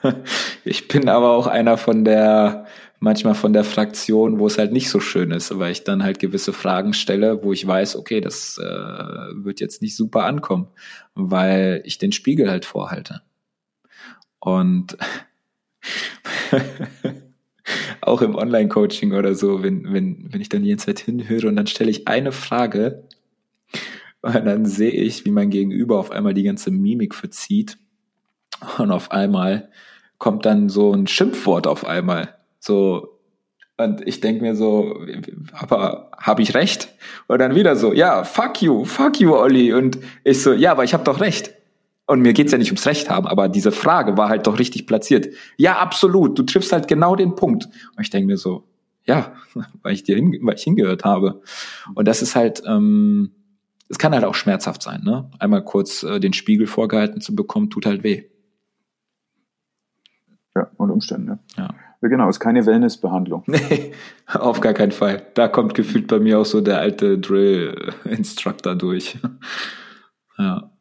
ich bin aber auch einer von der, manchmal von der Fraktion, wo es halt nicht so schön ist, weil ich dann halt gewisse Fragen stelle, wo ich weiß, okay, das äh, wird jetzt nicht super ankommen, weil ich den Spiegel halt vorhalte. Und auch im Online-Coaching oder so, wenn, wenn, wenn ich dann die ganze Zeit hinhöre und dann stelle ich eine Frage und dann sehe ich, wie mein Gegenüber auf einmal die ganze Mimik verzieht und auf einmal kommt dann so ein Schimpfwort auf einmal. So, und ich denke mir so, aber habe ich recht? Und dann wieder so, ja, fuck you, fuck you, Olli. Und ich so, ja, aber ich habe doch recht. Und mir geht's ja nicht ums Recht haben, aber diese Frage war halt doch richtig platziert. Ja, absolut, du triffst halt genau den Punkt. Und ich denke mir so, ja, weil ich dir hin, weil ich hingehört habe. Und das ist halt, ähm, es kann halt auch schmerzhaft sein, ne? Einmal kurz äh, den Spiegel vorgehalten zu bekommen, tut halt weh. Ja, und Umstände. Ja. Ja genau, ist keine Wellnessbehandlung. Nee, auf gar keinen Fall. Da kommt gefühlt bei mir auch so der alte Drill-Instructor durch. ja.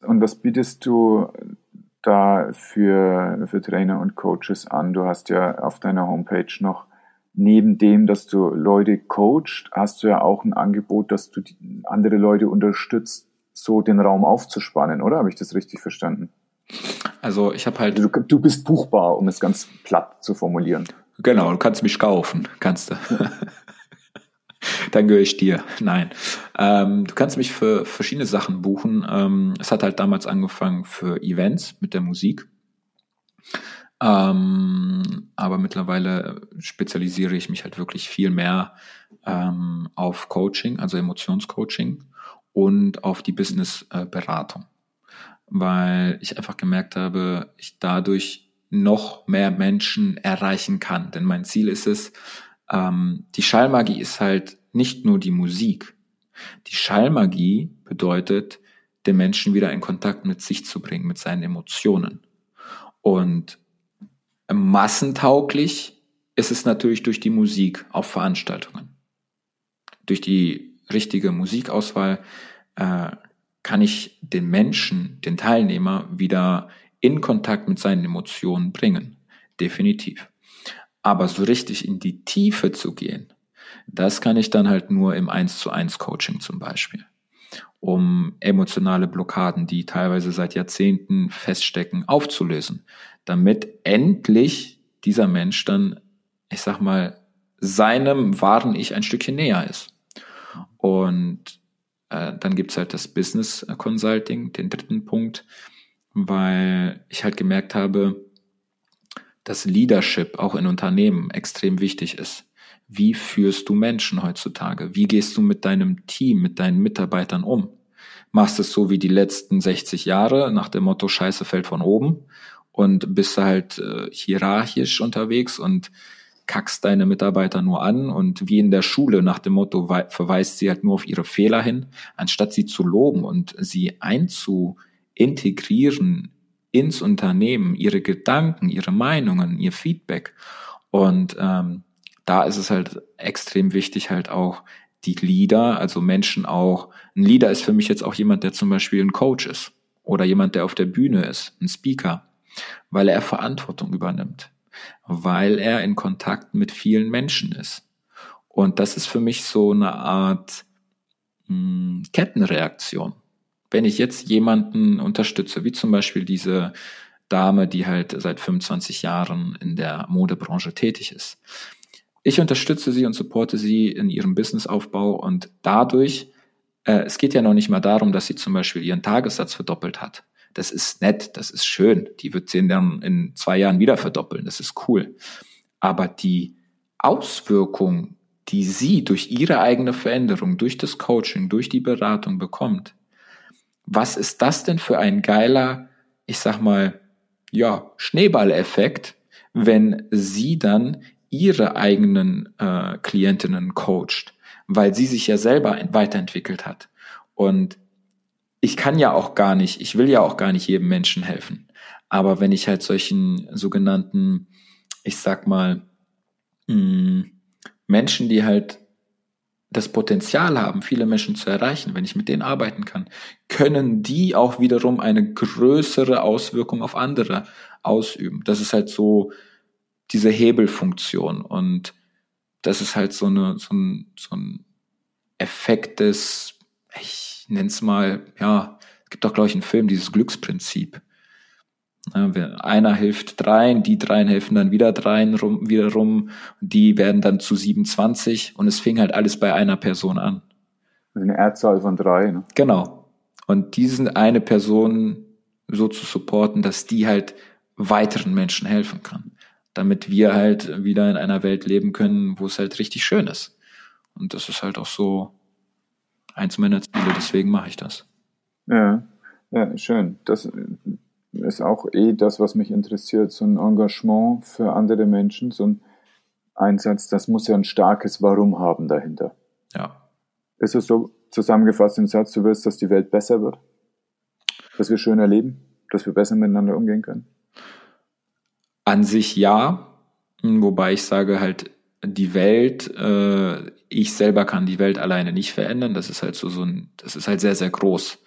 Und was bietest du da für, für Trainer und Coaches an? Du hast ja auf deiner Homepage noch neben dem, dass du Leute coacht, hast du ja auch ein Angebot, dass du andere Leute unterstützt, so den Raum aufzuspannen, oder? Habe ich das richtig verstanden? Also ich habe halt. Du, du bist buchbar, um es ganz platt zu formulieren. Genau, du kannst mich kaufen, kannst du. dann gehöre ich dir. Nein. Ähm, du kannst mich für verschiedene Sachen buchen. Ähm, es hat halt damals angefangen für Events mit der Musik. Ähm, aber mittlerweile spezialisiere ich mich halt wirklich viel mehr ähm, auf Coaching, also Emotionscoaching und auf die Businessberatung. Weil ich einfach gemerkt habe, ich dadurch noch mehr Menschen erreichen kann. Denn mein Ziel ist es, ähm, die Schallmagie ist halt nicht nur die Musik. Die Schallmagie bedeutet, den Menschen wieder in Kontakt mit sich zu bringen, mit seinen Emotionen. Und massentauglich ist es natürlich durch die Musik auf Veranstaltungen. Durch die richtige Musikauswahl äh, kann ich den Menschen, den Teilnehmer wieder in Kontakt mit seinen Emotionen bringen. Definitiv. Aber so richtig in die Tiefe zu gehen, das kann ich dann halt nur im 1 zu 1 Coaching zum Beispiel. Um emotionale Blockaden, die teilweise seit Jahrzehnten feststecken, aufzulösen. Damit endlich dieser Mensch dann, ich sag mal, seinem wahren Ich ein Stückchen näher ist. Und äh, dann gibt's halt das Business Consulting, den dritten Punkt, weil ich halt gemerkt habe, dass Leadership auch in Unternehmen extrem wichtig ist. Wie führst du Menschen heutzutage? Wie gehst du mit deinem Team, mit deinen Mitarbeitern um? Machst es so wie die letzten 60 Jahre nach dem Motto Scheiße fällt von oben und bist halt äh, hierarchisch unterwegs und kackst deine Mitarbeiter nur an und wie in der Schule nach dem Motto verweist sie halt nur auf ihre Fehler hin, anstatt sie zu loben und sie einzuintegrieren ins Unternehmen, ihre Gedanken, ihre Meinungen, ihr Feedback. Und ähm, da ist es halt extrem wichtig, halt auch die Leader, also Menschen auch, ein Leader ist für mich jetzt auch jemand, der zum Beispiel ein Coach ist oder jemand, der auf der Bühne ist, ein Speaker, weil er Verantwortung übernimmt weil er in Kontakt mit vielen Menschen ist. Und das ist für mich so eine Art mh, hm, Kettenreaktion. Wenn ich jetzt jemanden unterstütze, wie zum Beispiel diese Dame, die halt seit 25 Jahren in der Modebranche tätig ist. Ich unterstütze sie und supporte sie in ihrem Businessaufbau und dadurch, äh, es geht ja noch nicht mal darum, dass sie zum Beispiel ihren Tagessatz verdoppelt hat, das ist nett, das ist schön. Die wird sie dann in zwei Jahren wieder verdoppeln. Das ist cool. Aber die Auswirkung, die sie durch ihre eigene Veränderung, durch das Coaching, durch die Beratung bekommt, was ist das denn für ein geiler, ich sag mal, ja, Schneeballeffekt, wenn sie dann ihre eigenen äh, Klientinnen coacht, weil sie sich ja selber weiterentwickelt hat. Und ich kann ja auch gar nicht, ich will ja auch gar nicht jedem Menschen helfen. Aber wenn ich halt solchen sogenannten, ich sag mal, hm, Menschen, die halt das Potenzial haben, viele Menschen zu erreichen, wenn ich mit denen arbeiten kann, können die auch wiederum eine größere Auswirkung auf andere ausüben. Das ist halt so diese Hebelfunktion und das ist halt so eine so ein, so ein Effekt des ich nenne es mal, ja, es gibt doch, glaube ich, einen Film, dieses Glücksprinzip. Einer hilft dreien, die dreien helfen dann wieder dreien rum, wiederum, die werden dann zu 27 und es fing halt alles bei einer Person an. Also eine Erdzahl von drei, ne? Genau. Und diesen eine Person so zu supporten, dass die halt weiteren Menschen helfen kann. Damit wir halt wieder in einer Welt leben können, wo es halt richtig schön ist. Und das ist halt auch so eins meiner Ziele, deswegen mache ich das. Ja, ja, schön. Das ist auch eh das, was mich interessiert, so ein Engagement für andere Menschen, so ein Einsatz, das muss ja ein starkes Warum haben dahinter. Ja. Ist es so zusammengefasst im Satz, du willst, dass die Welt besser wird? Dass wir schöner leben? Dass wir besser miteinander umgehen können? An sich ja, wobei ich sage halt, die Welt, äh, ich selber kann die Welt alleine nicht verändern. Das ist halt so, so ein, das ist halt sehr, sehr groß.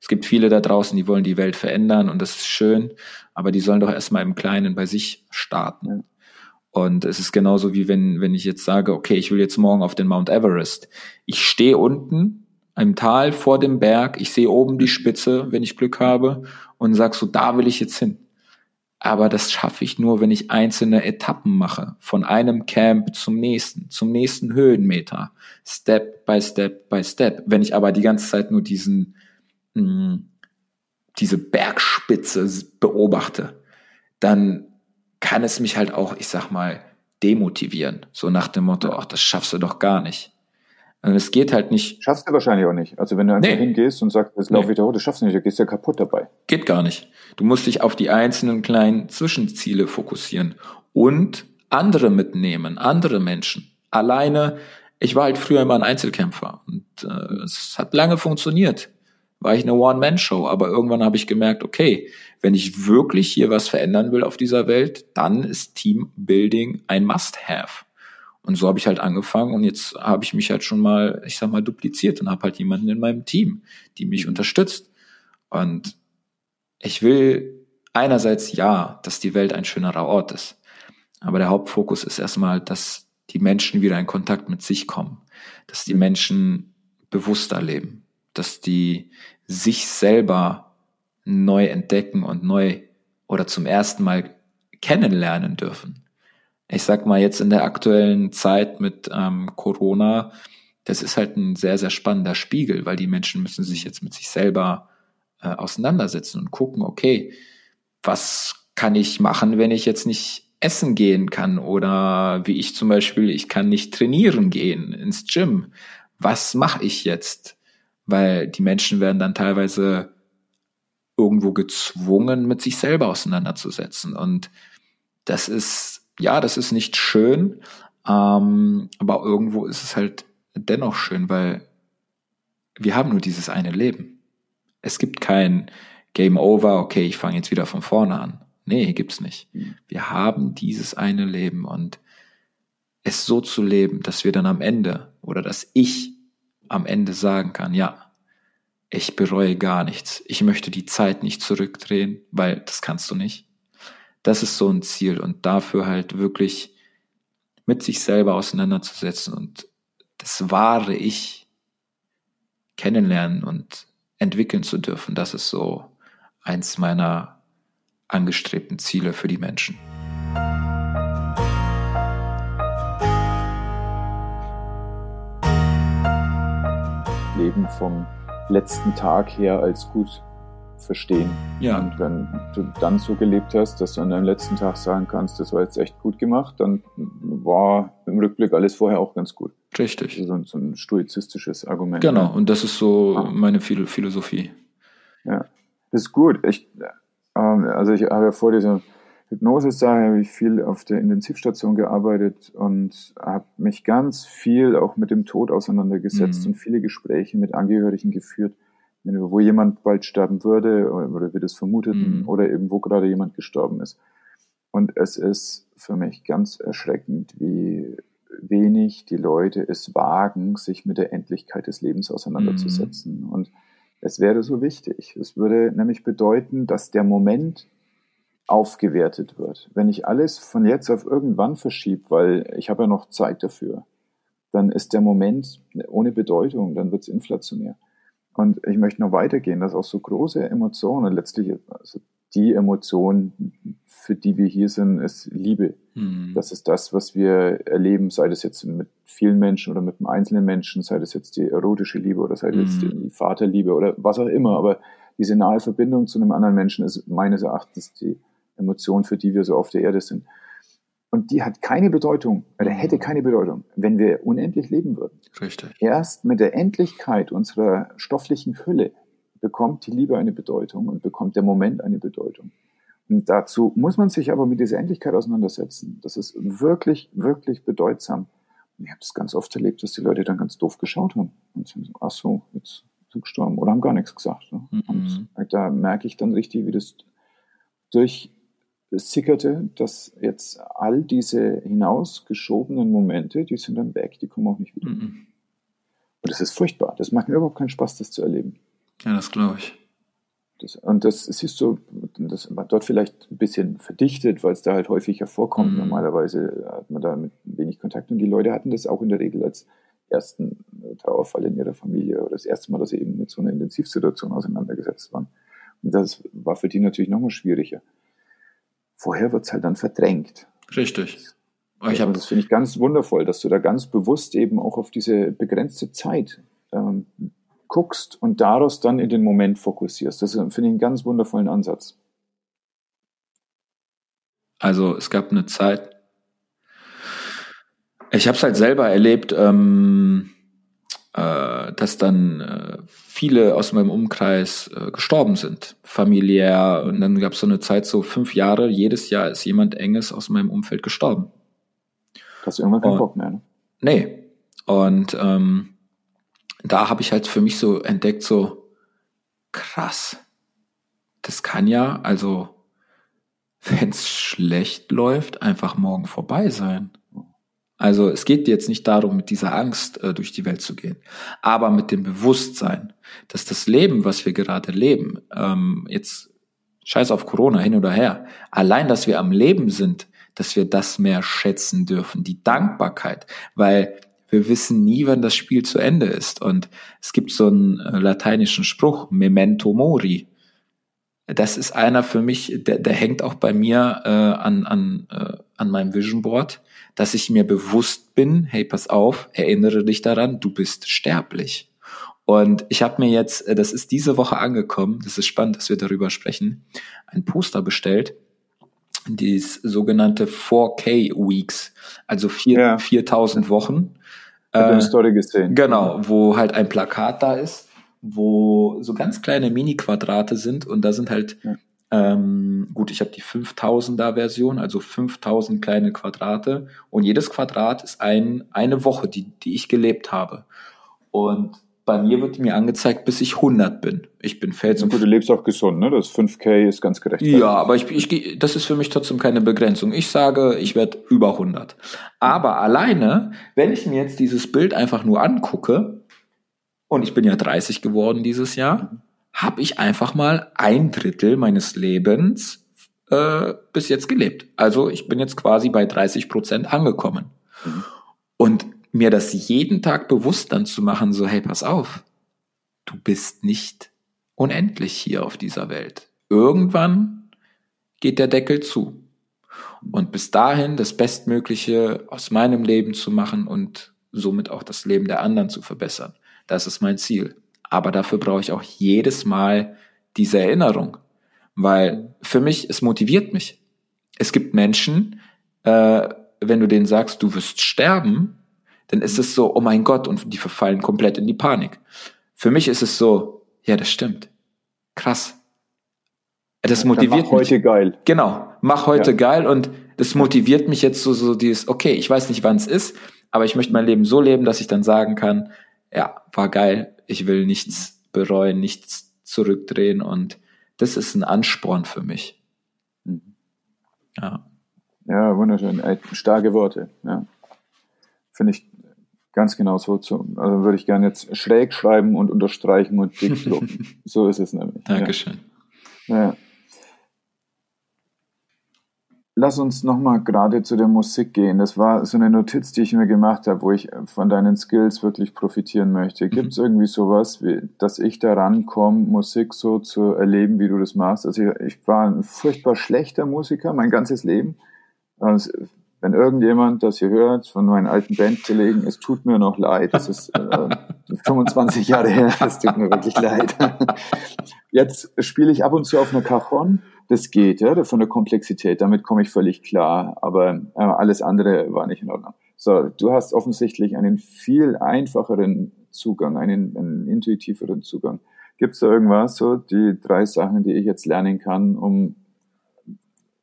Es gibt viele da draußen, die wollen die Welt verändern und das ist schön, aber die sollen doch erstmal im Kleinen bei sich starten. Und es ist genauso wie wenn, wenn ich jetzt sage, okay, ich will jetzt morgen auf den Mount Everest. Ich stehe unten im Tal vor dem Berg, ich sehe oben die Spitze, wenn ich Glück habe, und sag so, da will ich jetzt hin. Aber das schaffe ich nur, wenn ich einzelne Etappen mache, von einem Camp zum nächsten, zum nächsten Höhenmeter, Step by Step by Step. Wenn ich aber die ganze Zeit nur diesen, mh, hm, diese Bergspitze beobachte, dann kann es mich halt auch, ich sag mal, demotivieren. So nach dem Motto, ach, das schaffst du doch gar nicht. Und es geht halt nicht. Schaffst du wahrscheinlich auch nicht. Also wenn du einfach nee. hingehst und sagst, das laufe nee. da hoch, das schaffst du nicht, da gehst du ja kaputt dabei. Geht gar nicht. Du musst dich auf die einzelnen kleinen Zwischenziele fokussieren und andere mitnehmen, andere Menschen. Alleine, ich war halt früher immer ein Einzelkämpfer und äh, es hat lange funktioniert. War ich eine One-Man-Show, aber irgendwann habe ich gemerkt, okay, wenn ich wirklich hier was verändern will auf dieser Welt, dann ist Teambuilding ein Must-Have. Und so habe ich halt angefangen und jetzt habe ich mich halt schon mal, ich sag mal, dupliziert und habe halt jemanden in meinem Team, die mich unterstützt. Und ich will einerseits ja, dass die Welt ein schönerer Ort ist. Aber der Hauptfokus ist erstmal, dass die Menschen wieder in Kontakt mit sich kommen, dass die Menschen bewusster leben, dass die sich selber neu entdecken und neu oder zum ersten Mal kennenlernen dürfen ich sag mal jetzt in der aktuellen Zeit mit ähm, Corona, das ist halt ein sehr, sehr spannender Spiegel, weil die Menschen müssen sich jetzt mit sich selber äh, auseinandersetzen und gucken, okay, was kann ich machen, wenn ich jetzt nicht essen gehen kann oder wie ich zum Beispiel, ich kann nicht trainieren gehen ins Gym. Was mache ich jetzt? Weil die Menschen werden dann teilweise irgendwo gezwungen, mit sich selber auseinanderzusetzen. Und das ist ja, das ist nicht schön, ähm, aber irgendwo ist es halt dennoch schön, weil wir haben nur dieses eine Leben. Es gibt kein Game Over, okay, ich fange jetzt wieder von vorne an. Nee, gibt's nicht. Mhm. Wir haben dieses eine Leben und es so zu leben, dass wir dann am Ende oder dass ich am Ende sagen kann, ja, ich bereue gar nichts. Ich möchte die Zeit nicht zurückdrehen, weil das kannst du nicht das ist so ein Ziel und dafür halt wirklich mit sich selber auseinanderzusetzen und das wahre Ich kennenlernen und entwickeln zu dürfen. Das ist so eins meiner angestrebten Ziele für die Menschen. Leben vom letzten Tag her als gut verstehen. Ja. Und wenn du dann so gelebt hast, dass du an deinem letzten Tag sagen kannst, das war jetzt echt gut gemacht, dann war im Rückblick alles vorher auch ganz gut. Richtig. So, so ein stoizistisches Argument. Genau, und das ist so ah. meine Philosophie. Ja, das ist gut. Ich, ähm, also ich habe ja vor dieser Hypnose-Sache habe ich viel auf der Intensivstation gearbeitet und habe mich ganz viel auch mit dem Tod auseinandergesetzt mhm. und viele Gespräche mit Angehörigen geführt wo jemand bald sterben würde oder wir das vermuteten mhm. oder eben wo gerade jemand gestorben ist. Und es ist für mich ganz erschreckend, wie wenig die Leute es wagen, sich mit der Endlichkeit des Lebens auseinanderzusetzen. Mhm. Und es wäre so wichtig. Es würde nämlich bedeuten, dass der Moment aufgewertet wird. Wenn ich alles von jetzt auf irgendwann verschiebe, weil ich habe ja noch Zeit dafür, dann ist der Moment ohne Bedeutung, dann wird es inflationär. Und ich möchte noch weitergehen, dass auch so große Emotionen, letztlich also die Emotion, für die wir hier sind, ist Liebe. Mhm. Das ist das, was wir erleben, sei das jetzt mit vielen Menschen oder mit einem einzelnen Menschen, sei das jetzt die erotische Liebe oder sei das mhm. jetzt die Vaterliebe oder was auch immer. Aber diese nahe Verbindung zu einem anderen Menschen ist meines Erachtens die Emotion, für die wir so auf der Erde sind. Und die hat keine Bedeutung, oder mhm. hätte keine Bedeutung, wenn wir unendlich leben würden. Richtig. Erst mit der Endlichkeit unserer stofflichen Hülle bekommt die Liebe eine Bedeutung und bekommt der Moment eine Bedeutung. Und dazu muss man sich aber mit dieser Endlichkeit auseinandersetzen. Das ist wirklich, wirklich bedeutsam. ich habe es ganz oft erlebt, dass die Leute dann ganz doof geschaut haben und sind so, ach so, jetzt sind gestorben oder haben gar nichts gesagt. Mhm. Und da merke ich dann richtig, wie das durch sickerte, dass jetzt all diese hinausgeschobenen Momente, die sind dann weg, die kommen auch nicht wieder. Mhm. Und das ist furchtbar. Das macht mir überhaupt keinen Spaß, das zu erleben. Ja, das glaube ich. Das, und das siehst du, das war dort vielleicht ein bisschen verdichtet, weil es da halt häufiger vorkommt. Mhm. Normalerweise hat man da wenig Kontakt und die Leute hatten das auch in der Regel als ersten Trauerfall in ihrer Familie oder das erste Mal, dass sie eben mit so einer Intensivsituation auseinandergesetzt waren. Und das war für die natürlich nochmal schwieriger. Vorher wird es halt dann verdrängt. Richtig. Ich habe das finde ich ganz wundervoll, dass du da ganz bewusst eben auch auf diese begrenzte Zeit ähm, guckst und daraus dann in den Moment fokussierst. Das finde ich einen ganz wundervollen Ansatz. Also es gab eine Zeit, ich habe es halt selber erlebt, ähm, äh, dass dann äh, viele aus meinem Umkreis äh, gestorben sind, familiär. Und dann gab es so eine Zeit, so fünf Jahre, jedes Jahr ist jemand Enges aus meinem Umfeld gestorben. Hast du irgendwann keinen Bock mehr, ne? Nee. Und ähm, da habe ich halt für mich so entdeckt, so krass. Das kann ja, also, wenn es schlecht läuft, einfach morgen vorbei sein. Also es geht jetzt nicht darum, mit dieser Angst äh, durch die Welt zu gehen, aber mit dem Bewusstsein, dass das Leben, was wir gerade leben, ähm, jetzt scheiß auf Corona hin oder her, allein, dass wir am Leben sind, dass wir das mehr schätzen dürfen, die Dankbarkeit, weil wir wissen nie, wann das Spiel zu Ende ist. Und es gibt so einen äh, lateinischen Spruch, Memento Mori. Das ist einer für mich, der, der hängt auch bei mir äh, an, an, äh, an meinem Vision Board dass ich mir bewusst bin, hey, pass auf, erinnere dich daran, du bist sterblich. Und ich habe mir jetzt, äh, das ist diese Woche angekommen, das ist spannend, dass wir darüber sprechen, ein Poster bestellt, die sogenannte 4K Weeks, also vier, ja. 4000 Wochen. Äh, Story gesehen. Genau, wo halt ein Plakat da ist, wo so ganz kleine Mini-Quadrate sind und da sind halt ja. Ähm, gut, ich habe die 5000er Version, also 5000 kleine Quadrate und jedes Quadrat ist ein, eine Woche, die, die ich gelebt habe. Und bei mir wird mir angezeigt, bis ich 100 bin. Ich bin Fels und Gut, du lebst auch gesund, ne? Das 5K ist ganz gerecht. Ja, aber ich, ich, das ist für mich trotzdem keine Begrenzung. Ich sage, ich werde über 100. Aber alleine, wenn ich mir jetzt dieses Bild einfach nur angucke, und ich bin ja 30 geworden dieses Jahr, mhm habe ich einfach mal ein Drittel meines Lebens äh, bis jetzt gelebt. Also ich bin jetzt quasi bei 30 Prozent angekommen. Mhm. Und mir das jeden Tag bewusst dann zu machen, so hey, pass auf, du bist nicht unendlich hier auf dieser Welt. Irgendwann geht der Deckel zu. Und bis dahin das Bestmögliche aus meinem Leben zu machen und somit auch das Leben der anderen zu verbessern. Das ist mein Ziel. Aber dafür brauche ich auch jedes Mal diese Erinnerung, weil für mich, es motiviert mich. Es gibt Menschen, äh, wenn du denen sagst, du wirst sterben, dann ist es so, oh mein Gott, und die verfallen komplett in die Panik. Für mich ist es so, ja, das stimmt. Krass. Das motiviert mach mich. heute geil. Genau, mach heute ja. geil und das motiviert mich jetzt so, so dieses, okay, ich weiß nicht, wann es ist, aber ich möchte mein Leben so leben, dass ich dann sagen kann, ja, war geil, ich will nichts bereuen, nichts zurückdrehen und das ist ein Ansporn für mich. Mhm. Ja. Ja, wunderschön. Starke Worte. Ja. Finde ich ganz genau so. Zu, also würde ich gerne jetzt schräg schreiben und unterstreichen und dick drucken. so ist es nämlich. Dankeschön. Ja. ja. Lass uns nochmal gerade zu der Musik gehen. Das war so eine Notiz, die ich mir gemacht habe, wo ich von deinen Skills wirklich profitieren möchte. Gibt es mhm. irgendwie sowas, wie, dass ich da rankomme, Musik so zu erleben, wie du das machst? Also ich, ich war ein furchtbar schlechter Musiker mein ganzes Leben. Also wenn irgendjemand das hier hört, von meinen alten Bandkollegen, es tut mir noch leid. Das ist äh, 25 Jahre her, es tut mir wirklich leid. Jetzt spiele ich ab und zu auf einer Cajon das geht, ja, von der Komplexität, damit komme ich völlig klar, aber äh, alles andere war nicht in Ordnung. So, du hast offensichtlich einen viel einfacheren Zugang, einen, einen intuitiveren Zugang. Gibt es da irgendwas, so die drei Sachen, die ich jetzt lernen kann, um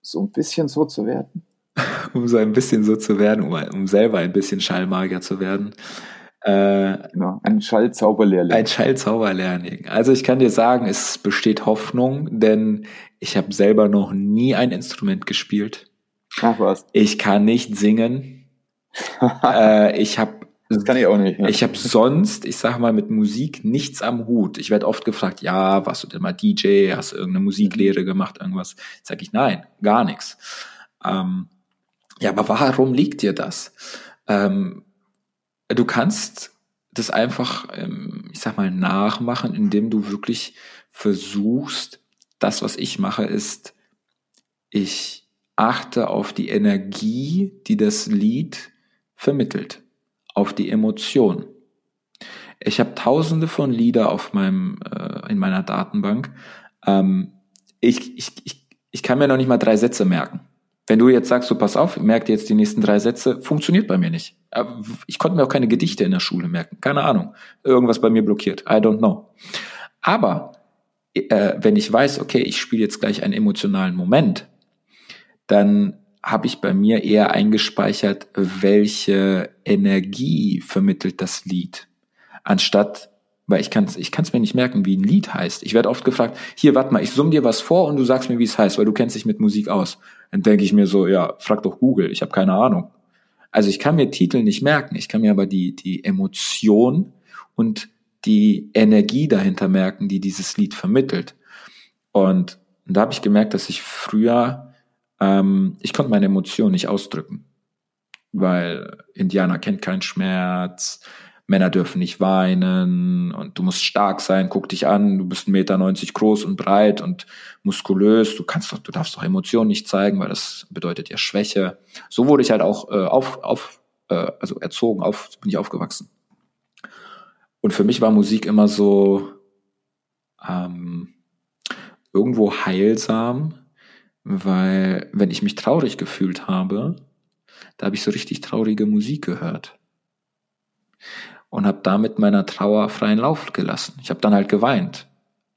so ein bisschen so zu werden? um so ein bisschen so zu werden, um, um selber ein bisschen Schallmagier zu werden. Äh, genau, ein Schallzauberlehrling. Ein Schallzauberlehrling. Also ich kann dir sagen, es besteht Hoffnung, denn ich habe selber noch nie ein Instrument gespielt. Ach was. Ich kann nicht singen. äh, ich habe das kann ich auch nicht. Ja. Ich habe sonst, ich sag mal, mit Musik nichts am Hut. Ich werde oft gefragt, ja, warst du denn mal DJ? Hast du irgendeine Musiklehre gemacht, irgendwas? Sag ich, nein, gar nichts. Ähm, ja, aber warum liegt dir das? Ähm, du kannst das einfach, ähm, ich sag mal, nachmachen, indem du wirklich versuchst, das, was ich mache, ist, ich achte auf die Energie, die das Lied vermittelt, auf die Emotion. Ich habe tausende von Lieder auf meinem, äh, in meiner Datenbank. Ähm, ich, ich, ich, ich kann mir noch nicht mal drei Sätze merken. Wenn du jetzt sagst, so pass auf, merk dir jetzt die nächsten drei Sätze, funktioniert bei mir nicht. Ich konnte mir auch keine Gedichte in der Schule merken. Keine Ahnung. Irgendwas bei mir blockiert. I don't know. Aber äh, wenn ich weiß, okay, ich spiele jetzt gleich einen emotionalen Moment, dann habe ich bei mir eher eingespeichert, welche Energie vermittelt das Lied, anstatt weil ich kann es ich kann's mir nicht merken, wie ein Lied heißt. Ich werde oft gefragt, hier, warte mal, ich summ dir was vor und du sagst mir, wie es heißt, weil du kennst dich mit Musik aus. Dann denke ich mir so, ja, frag doch Google, ich habe keine Ahnung. Also ich kann mir Titel nicht merken, ich kann mir aber die, die Emotion und die Energie dahinter merken, die dieses Lied vermittelt. Und da habe ich gemerkt, dass ich früher, ähm, ich konnte meine Emotionen nicht ausdrücken, weil Indianer kennt keinen Schmerz, Männer dürfen nicht weinen und du musst stark sein, guck dich an, du bist 1,90 Meter groß und breit und muskulös, du kannst doch, du darfst doch Emotionen nicht zeigen, weil das bedeutet ja Schwäche. So wurde ich halt auch äh, auf, auf äh, also erzogen, auf, bin ich aufgewachsen. Und für mich war Musik immer so ähm, irgendwo heilsam, weil wenn ich mich traurig gefühlt habe, da habe ich so richtig traurige Musik gehört und habe damit meiner Trauer freien Lauf gelassen. Ich habe dann halt geweint,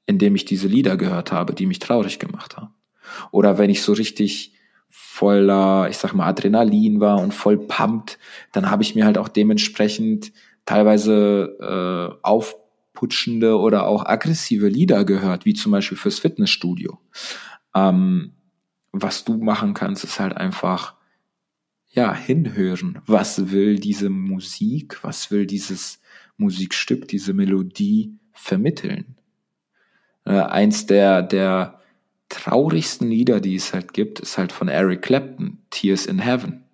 indem ich diese Lieder gehört habe, die mich traurig gemacht haben. Oder wenn ich so richtig voller, ich sag mal, Adrenalin war und voll pumpt, dann habe ich mir halt auch dementsprechend teilweise äh, aufputschende oder auch aggressive Lieder gehört, wie zum Beispiel fürs Fitnessstudio. Ähm, was du machen kannst, ist halt einfach ja hinhören. Was will diese Musik? Was will dieses Musikstück, diese Melodie vermitteln? Äh, eins der der traurigsten Lieder, die es halt gibt, ist halt von Eric Clapton, Tears in Heaven.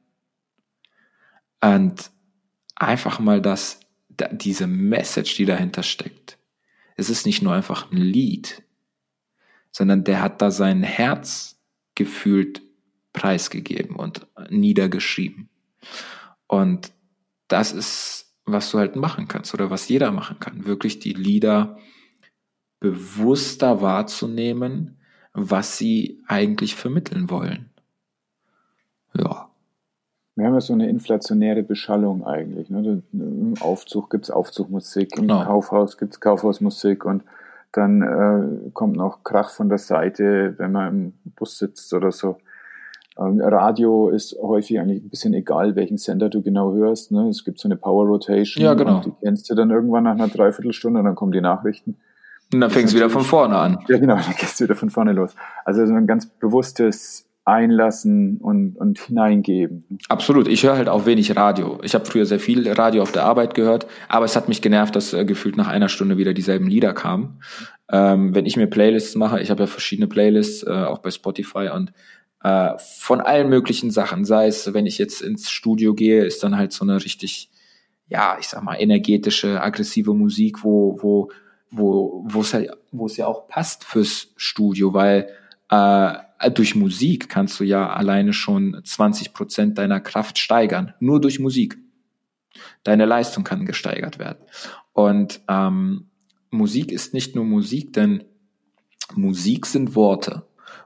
Und einfach mal das diese Message, die dahinter steckt. Es ist nicht nur einfach ein Lied, sondern der hat da sein Herz gefühlt preisgegeben und niedergeschrieben. Und das ist, was du halt machen kannst oder was jeder machen kann, wirklich die Lieder bewusster wahrzunehmen, was sie eigentlich vermitteln wollen. Ja. Wir haben ja so eine inflationäre Beschallung eigentlich. Ne? Im Aufzug gibt es Aufzugmusik, im genau. Kaufhaus gibt es Kaufhausmusik und dann äh, kommt noch Krach von der Seite, wenn man im Bus sitzt oder so. Ähm, Radio ist häufig eigentlich ein bisschen egal, welchen Sender du genau hörst. Ne? Es gibt so eine Power Rotation. Ja, genau. Und die kennst du dann irgendwann nach einer Dreiviertelstunde, dann kommen die Nachrichten. Und dann fängst du wieder von vorne an. Ja, genau, dann gehst du wieder von vorne los. Also so ein ganz bewusstes einlassen und, und hineingeben. Absolut. Ich höre halt auch wenig Radio. Ich habe früher sehr viel Radio auf der Arbeit gehört, aber es hat mich genervt, dass äh, gefühlt nach einer Stunde wieder dieselben Lieder kamen. Ähm, wenn ich mir Playlists mache, ich habe ja verschiedene Playlists, äh, auch bei Spotify und äh, von allen möglichen Sachen. Sei es, wenn ich jetzt ins Studio gehe, ist dann halt so eine richtig, ja, ich sag mal, energetische, aggressive Musik, wo, wo, wo, wo es halt, wo es ja auch passt fürs Studio, weil äh, durch Musik kannst du ja alleine schon 20 Prozent deiner Kraft steigern. Nur durch Musik. Deine Leistung kann gesteigert werden. Und ähm, Musik ist nicht nur Musik, denn Musik sind Worte.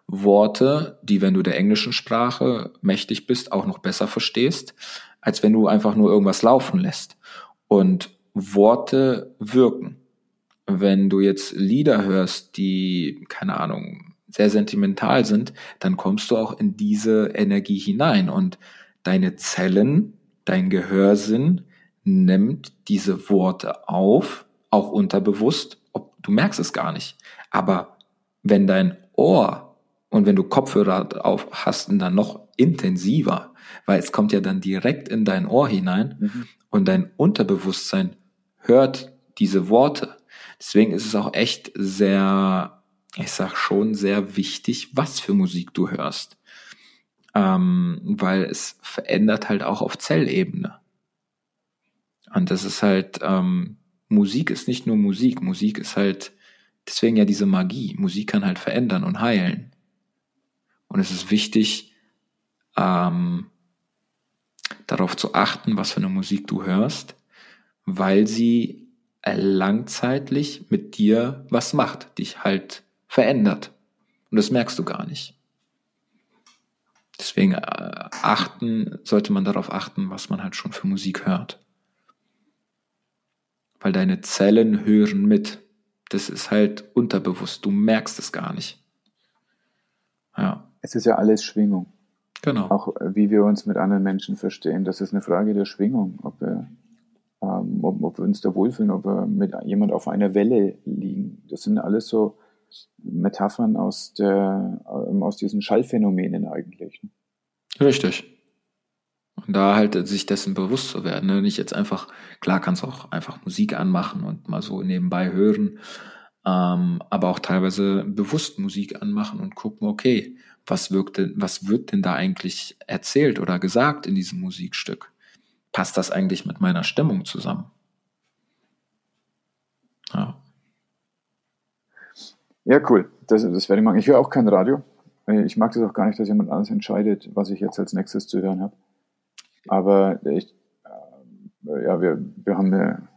Worte, die, wenn du der englischen Sprache mächtig bist, auch noch besser verstehst, als wenn du einfach nur irgendwas laufen lässt. Und Worte wirken. Wenn du jetzt Lieder hörst, die, keine Ahnung, sehr sentimental sind, dann kommst du auch in diese Energie hinein und deine Zellen, dein Gehörsinn nimmt diese Worte auf, auch unterbewusst, ob du merkst es gar nicht. Aber wenn dein Ohr und wenn du Kopfhörer auf hast, dann noch intensiver, weil es kommt ja dann direkt in dein Ohr hinein mhm. und dein Unterbewusstsein hört diese Worte. Deswegen ist es auch echt sehr ich sag schon sehr wichtig, was für Musik du hörst. Ähm, weil es verändert halt auch auf Zellebene. Und das ist halt, ähm, Musik ist nicht nur Musik, Musik ist halt, deswegen ja diese Magie. Musik kann halt verändern und heilen. Und es ist wichtig, ähm, darauf zu achten, was für eine Musik du hörst, weil sie langzeitlich mit dir was macht, dich halt verändert. Und das merkst du gar nicht. Deswegen äh, achten, sollte man darauf achten, was man halt schon für Musik hört. Weil deine Zellen hören mit. Das ist halt unterbewusst. Du merkst es gar nicht. Ja. Es ist ja alles Schwingung. Genau. Auch äh, wie wir uns mit anderen Menschen verstehen. Das ist eine Frage der Schwingung. Ob wir, ähm, ob, ob wir uns da wohlfühlen, ob wir mit jemand auf einer Welle liegen. Das sind alles so Metaphern aus, der, ähm, aus diesen Schallphänomenen eigentlich. Richtig. Und da halt sich dessen bewusst zu werden. Ne? Nicht jetzt einfach, klar kannst du auch einfach Musik anmachen und mal so nebenbei hören, ähm, aber auch teilweise bewusst Musik anmachen und gucken, okay, was wirkt denn, was wird denn da eigentlich erzählt oder gesagt in diesem Musikstück? Passt das eigentlich mit meiner Stimmung zusammen? Ja. Ja, cool. Das, das werde ich machen. Ich höre auch kein Radio. Ich mag das auch gar nicht, dass jemand anders entscheidet, was ich jetzt als nächstes zu hören habe. Aber ich, äh, ja, wir, wir haben eine,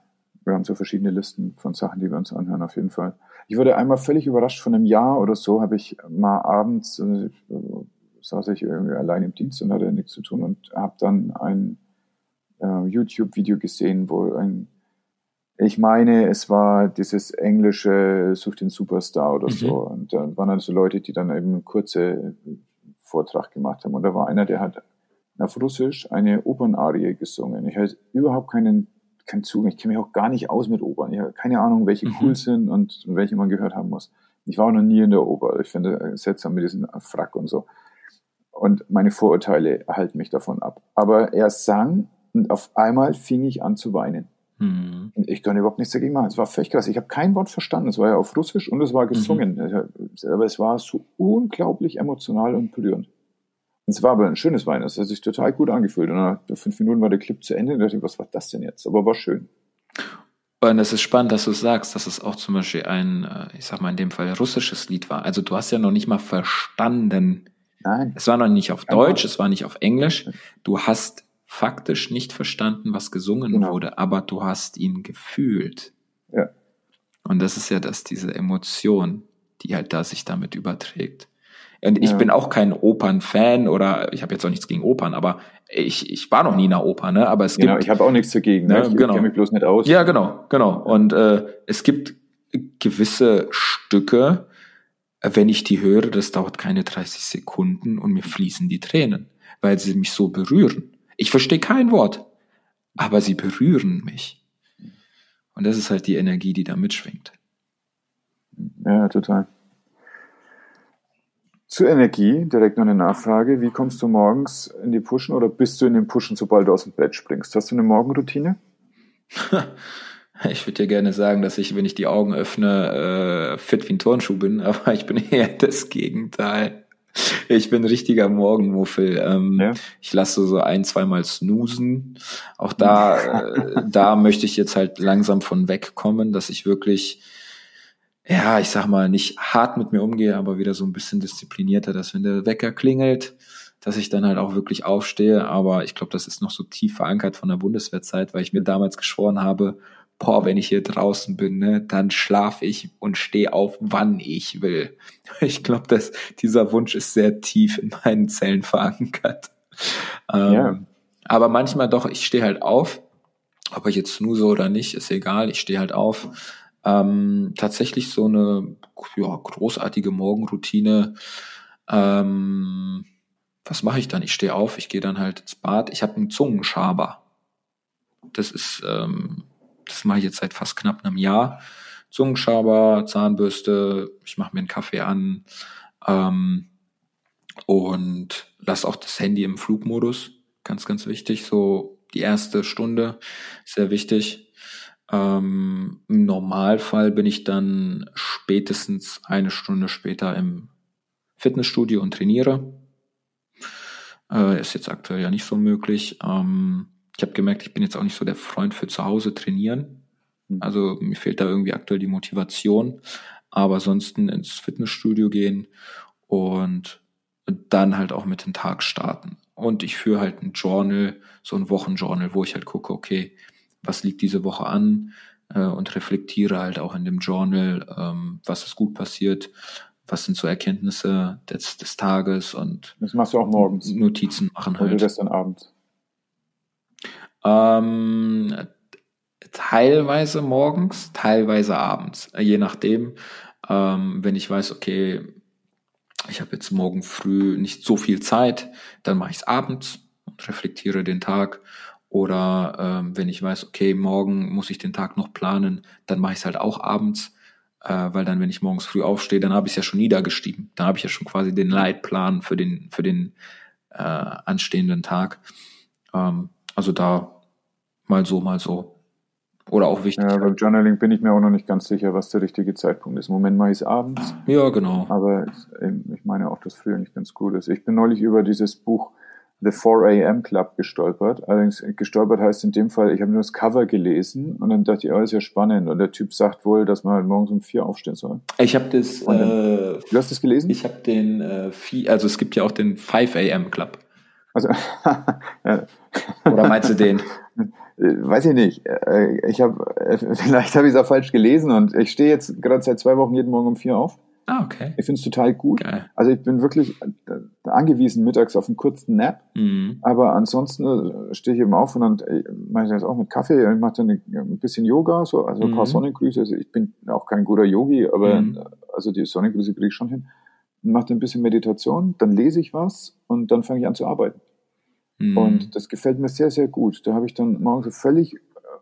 wir haben so verschiedene Listen von Sachen, die wir uns anhören, auf jeden Fall. Ich wurde einmal völlig überrascht, von einem Jahr oder so habe ich mal abends, äh, saß ich irgendwie allein im Dienst und hatte nichts zu tun und habe dann ein äh, YouTube-Video gesehen, wo ein ich meine, es war dieses englische Such den Superstar oder mhm. so. Und da waren also Leute, die dann eben einen kurzen Vortrag gemacht haben. Und da war einer, der hat auf Russisch eine Opernarie gesungen. Ich hatte überhaupt keinen, keinen Zugang. Ich kenne mich auch gar nicht aus mit Opern. Ich habe keine Ahnung, welche mhm. cool sind und welche man gehört haben muss. Ich war auch noch nie in der Oper. Ich finde seltsam mit diesem Frack und so. Und meine Vorurteile halten mich davon ab. Aber er sang und auf einmal fing ich an zu weinen. Mhm. Ich kann überhaupt nichts dagegen machen. Es war völlig krass. Ich habe kein Wort verstanden. Es war ja auf Russisch und es war gesungen. Mhm. Aber es war so unglaublich emotional und berührend. Und es war aber ein schönes Wein. Es hat sich total gut angefühlt. Und nach fünf Minuten war der Clip zu Ende. Und dachte ich, was war das denn jetzt? Aber war schön. Und es ist spannend, dass du sagst, dass es auch zum Beispiel ein, äh, ich sag mal in dem Fall, russisches Lied war. Also du hast ja noch nicht mal verstanden. Nein. Es war noch nicht auf Deutsch, es war nicht auf Englisch. Du hast faktisch nicht verstanden, was gesungen genau. wurde, aber du hast ihn gefühlt. Ja. Und das ist ja das, diese Emotion, die halt da sich damit überträgt. Und ich ja. bin auch kein Opernfan oder ich habe jetzt auch nichts gegen Opern, aber ich, ich war noch nie in einer Oper, ne? Aber es genau, gibt. Genau, ich habe auch nichts dagegen, ne? Ich genau. kenne mich bloß nicht aus. Ja, genau, genau. Und äh, es gibt gewisse Stücke, wenn ich die höre, das dauert keine 30 Sekunden und mir fließen die Tränen, weil sie mich so berühren. Ich verstehe kein Wort, aber sie berühren mich. Und das ist halt die Energie, die da mitschwingt. Ja, total. Zur Energie direkt noch eine Nachfrage. Wie kommst du morgens in die Pushen oder bist du in den Pushen, sobald du aus dem Bett springst? Hast du eine Morgenroutine? Ich würde dir gerne sagen, dass ich, wenn ich die Augen öffne, äh, fit wie ein Turnschuh bin, aber ich bin eher das Gegenteil. Ich bin richtiger Morgenmuffel. Ähm, ja. Ich lasse so ein, zweimal snoosen. Auch da, äh, da möchte ich jetzt halt langsam von wegkommen, dass ich wirklich, ja, ich sag mal, nicht hart mit mir umgehe, aber wieder so ein bisschen disziplinierter, dass wenn der Wecker klingelt, dass ich dann halt auch wirklich aufstehe. Aber ich glaube, das ist noch so tief verankert von der Bundeswehrzeit, weil ich mir damals geschworen habe, boah, wenn ich hier draußen bin, ne, dann schlafe ich und stehe auf, wann ich will. Ich glaube, dass dieser Wunsch ist sehr tief in meinen Zellen verankert. Ähm, ja. Aber manchmal doch, ich stehe halt auf, ob ich jetzt snooze oder nicht, ist egal, ich stehe halt auf. Ähm, tatsächlich so eine ja, großartige Morgenroutine. Ähm, was mache ich dann? Ich stehe auf, ich gehe dann halt ins Bad. Ich habe einen Zungenschaber. Das ist ähm, das mache ich jetzt seit fast knapp einem Jahr. Zungenschaber, Zahnbürste, ich mache mir einen Kaffee an ähm, und lasse auch das Handy im Flugmodus. Ganz, ganz wichtig. So die erste Stunde, sehr wichtig. Ähm, Im Normalfall bin ich dann spätestens eine Stunde später im Fitnessstudio und trainiere. Äh, ist jetzt aktuell ja nicht so möglich. Ähm, ich habe gemerkt, ich bin jetzt auch nicht so der Freund für zu Hause trainieren. Mhm. Also mir fehlt da irgendwie aktuell die Motivation. Aber ansonsten ins Fitnessstudio gehen und dann halt auch mit dem Tag starten. Und ich führe halt ein Journal, so ein Wochenjournal, wo ich halt gucke, okay, was liegt diese Woche an äh, und reflektiere halt auch in dem Journal, ähm, was ist gut passiert, was sind so Erkenntnisse des, des Tages und das machst du auch morgens. Notizen machen halt. Oder das dann abends? Ähm, teilweise morgens, teilweise abends, je nachdem. Ähm, wenn ich weiß, okay, ich habe jetzt morgen früh nicht so viel Zeit, dann mache ich es abends und reflektiere den Tag. Oder ähm, wenn ich weiß, okay, morgen muss ich den Tag noch planen, dann mache ich es halt auch abends, äh, weil dann, wenn ich morgens früh aufstehe, dann habe ich es ja schon niedergeschrieben. Dann habe ich ja schon quasi den Leitplan für den für den äh, anstehenden Tag. Ähm, also da mal so, mal so. Oder auch wichtig. Ja, beim Journaling bin ich mir auch noch nicht ganz sicher, was der richtige Zeitpunkt ist. Im Moment mache ich es abends. Ja, genau. Aber ich meine auch, dass früher nicht ganz gut ist. Ich bin neulich über dieses Buch The 4 AM Club gestolpert. Allerdings gestolpert heißt in dem Fall, ich habe nur das Cover gelesen und dann dachte ich, oh, ist ja spannend. Und der Typ sagt wohl, dass man halt morgens um vier aufstehen soll. Ich habe das. Dann, äh, du hast das gelesen? Ich habe den äh, vier, also es gibt ja auch den 5 AM Club. Also, ja. Oder meinst du den? Äh, weiß ich nicht. Äh, ich habe vielleicht habe ich es auch falsch gelesen und ich stehe jetzt gerade seit zwei Wochen jeden Morgen um vier auf. Ah, okay. Ich finde es total gut. Geil. Also ich bin wirklich angewiesen mittags auf einen kurzen Nap, mhm. aber ansonsten stehe ich eben auf und dann mache ich das auch mit Kaffee und mache dann ein bisschen Yoga, so also ein paar mhm. Sonnengrüße. Also ich bin auch kein guter Yogi, aber mhm. also die Sonnengrüße kriege ich schon hin. Mache ein bisschen Meditation, dann lese ich was und dann fange ich an zu arbeiten. Mhm. Und das gefällt mir sehr, sehr gut. Da habe ich dann morgens völlig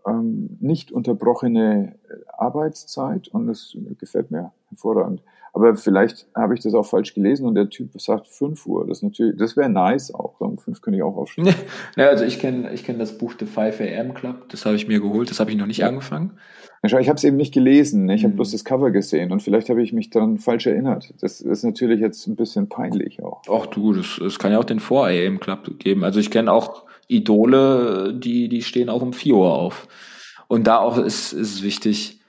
ähm, nicht unterbrochene äh, Arbeitszeit und das gefällt mir hervorragend. Aber vielleicht habe ich das auch falsch gelesen und der Typ sagt 5 Uhr. Das natürlich, das wäre nice auch. Um 5 könnte ich auch aufstehen. ja, also ich kenne ich kenn das Buch The 5 AM Club, das habe ich mir geholt, das habe ich noch nicht ja. angefangen. Ich habe es eben nicht gelesen, ich habe mhm. bloß das Cover gesehen und vielleicht habe ich mich daran falsch erinnert. Das ist natürlich jetzt ein bisschen peinlich auch. Ach du, das, das kann ja auch den 4 AM Club geben. Also ich kenne auch Idole, die, die stehen auch um 4 Uhr auf. Und da auch ist, ist wichtig,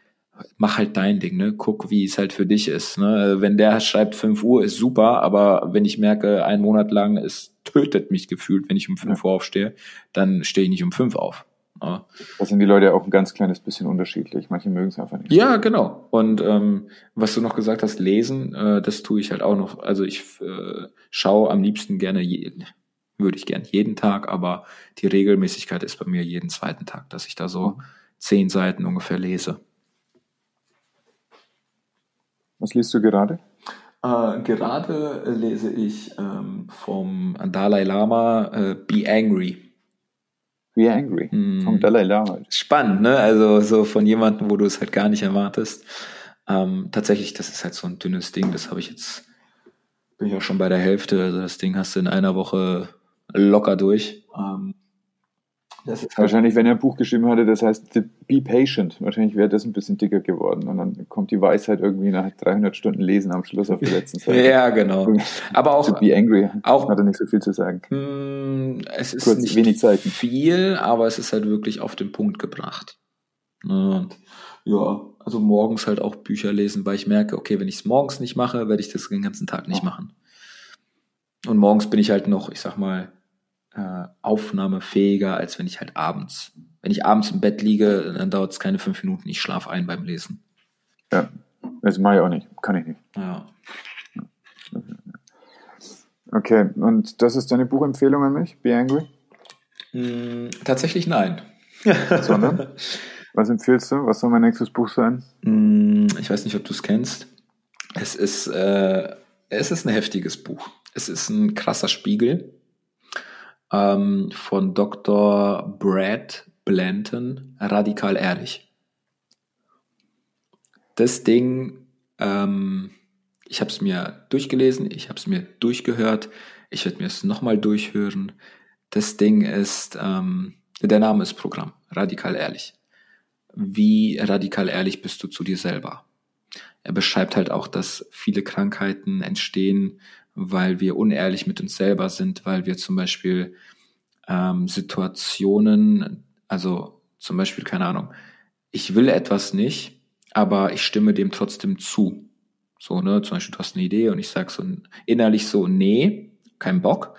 mach halt dein Ding, ne? Guck, wie es halt für dich ist. Ne? Wenn der schreibt 5 Uhr, ist super, aber wenn ich merke, einen Monat lang, es tötet mich gefühlt, wenn ich um 5 ja. Uhr aufstehe, dann stehe ich nicht um 5 auf. Ja. Da sind die Leute auch ein ganz kleines bisschen unterschiedlich. Manche mögen es einfach nicht. Ja, genau. Und ähm, was du noch gesagt hast, lesen, äh, das tue ich halt auch noch. Also ich äh, schaue am liebsten gerne, je, würde ich gern jeden Tag, aber die Regelmäßigkeit ist bei mir jeden zweiten Tag, dass ich da so mhm. zehn Seiten ungefähr lese. Was liest du gerade? Äh, gerade lese ich ähm, vom Dalai Lama äh, Be Angry. Be Angry, mm. vom Dalai Lama. Spannend, ne? Also so von jemandem, wo du es halt gar nicht erwartest. Ähm, tatsächlich, das ist halt so ein dünnes Ding, das habe ich jetzt, bin ich auch schon bei der Hälfte. Also das Ding hast du in einer Woche locker durch. Ähm, das ist Wahrscheinlich, wenn er ein Buch geschrieben hatte, das heißt Be Patient. Wahrscheinlich wäre das ein bisschen dicker geworden. Und dann kommt die Weisheit irgendwie nach 300 Stunden Lesen am Schluss auf der letzten Seite. ja, genau. Aber auch. To be angry. Auch, hat er nicht so viel zu sagen. Mh, hm, es ist Kurz, nicht wenig Zeiten. viel, aber es ist halt wirklich auf den Punkt gebracht. Und ja, also morgens halt auch Bücher lesen, weil ich merke, okay, wenn ich es morgens nicht mache, werde ich das den ganzen Tag nicht oh. machen. Und morgens bin ich halt noch, ich sag mal, äh, aufnahmefähiger, als wenn ich halt abends, wenn ich abends im Bett liege, dann dauert es keine fünf Minuten, ich schlafe ein beim Lesen. Ja, das mache ich auch nicht, kann ich nicht. Ja. Okay, und das ist deine Buchempfehlung an mich, Be Angry? Mm, tatsächlich nein. Sondern? Was empfiehlst du? Was soll mein nächstes Buch sein? Mm, ich weiß nicht, ob du es kennst. Es ist, äh, es ist ein heftiges Buch. Es ist ein krasser Spiegel ähm, von Dr. Brad Blanton, Radikal Ehrlich. Das Ding, ähm, ich habe es mir durchgelesen, ich habe es mir durchgehört, ich werde mir es nochmal durchhören. Das Ding ist, ähm, der Name ist Programm, Radikal Ehrlich. Wie radikal ehrlich bist du zu dir selber? Er beschreibt halt auch, dass viele Krankheiten entstehen, weil wir unehrlich mit uns selber sind, weil wir zum Beispiel ähm, Situationen, also zum Beispiel, keine Ahnung, ich will etwas nicht, aber ich stimme dem trotzdem zu. So, ne, zum Beispiel, du hast eine Idee und ich sag so innerlich so, nee, kein Bock,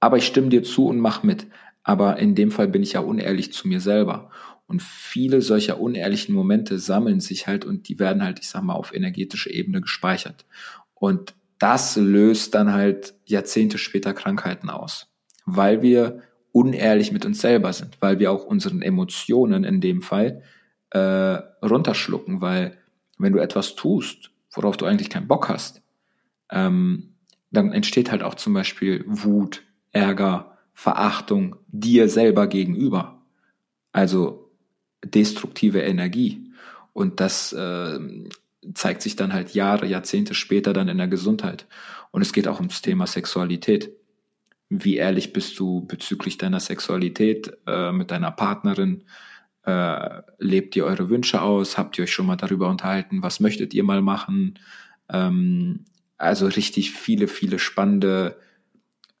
aber ich stimme dir zu und mach mit. Aber in dem Fall bin ich ja unehrlich zu mir selber. Und viele solcher unehrlichen Momente sammeln sich halt und die werden halt, ich sag mal, auf energetischer Ebene gespeichert. Und das löst dann halt Jahrzehnte später Krankheiten aus, weil wir unehrlich mit uns selber sind, weil wir auch unseren Emotionen in dem Fall äh, runterschlucken, weil wenn du etwas tust, worauf du eigentlich keinen Bock hast, ähm, dann entsteht halt auch zum Beispiel Wut, Ärger, Verachtung dir selber gegenüber. Also destruktive Energie. Und das äh, zeigt sich dann halt Jahre, Jahrzehnte später dann in der Gesundheit. Und es geht auch ums Thema Sexualität. Wie ehrlich bist du bezüglich deiner Sexualität äh, mit deiner Partnerin? Äh, lebt ihr eure Wünsche aus? Habt ihr euch schon mal darüber unterhalten? Was möchtet ihr mal machen? Ähm, also richtig viele, viele spannende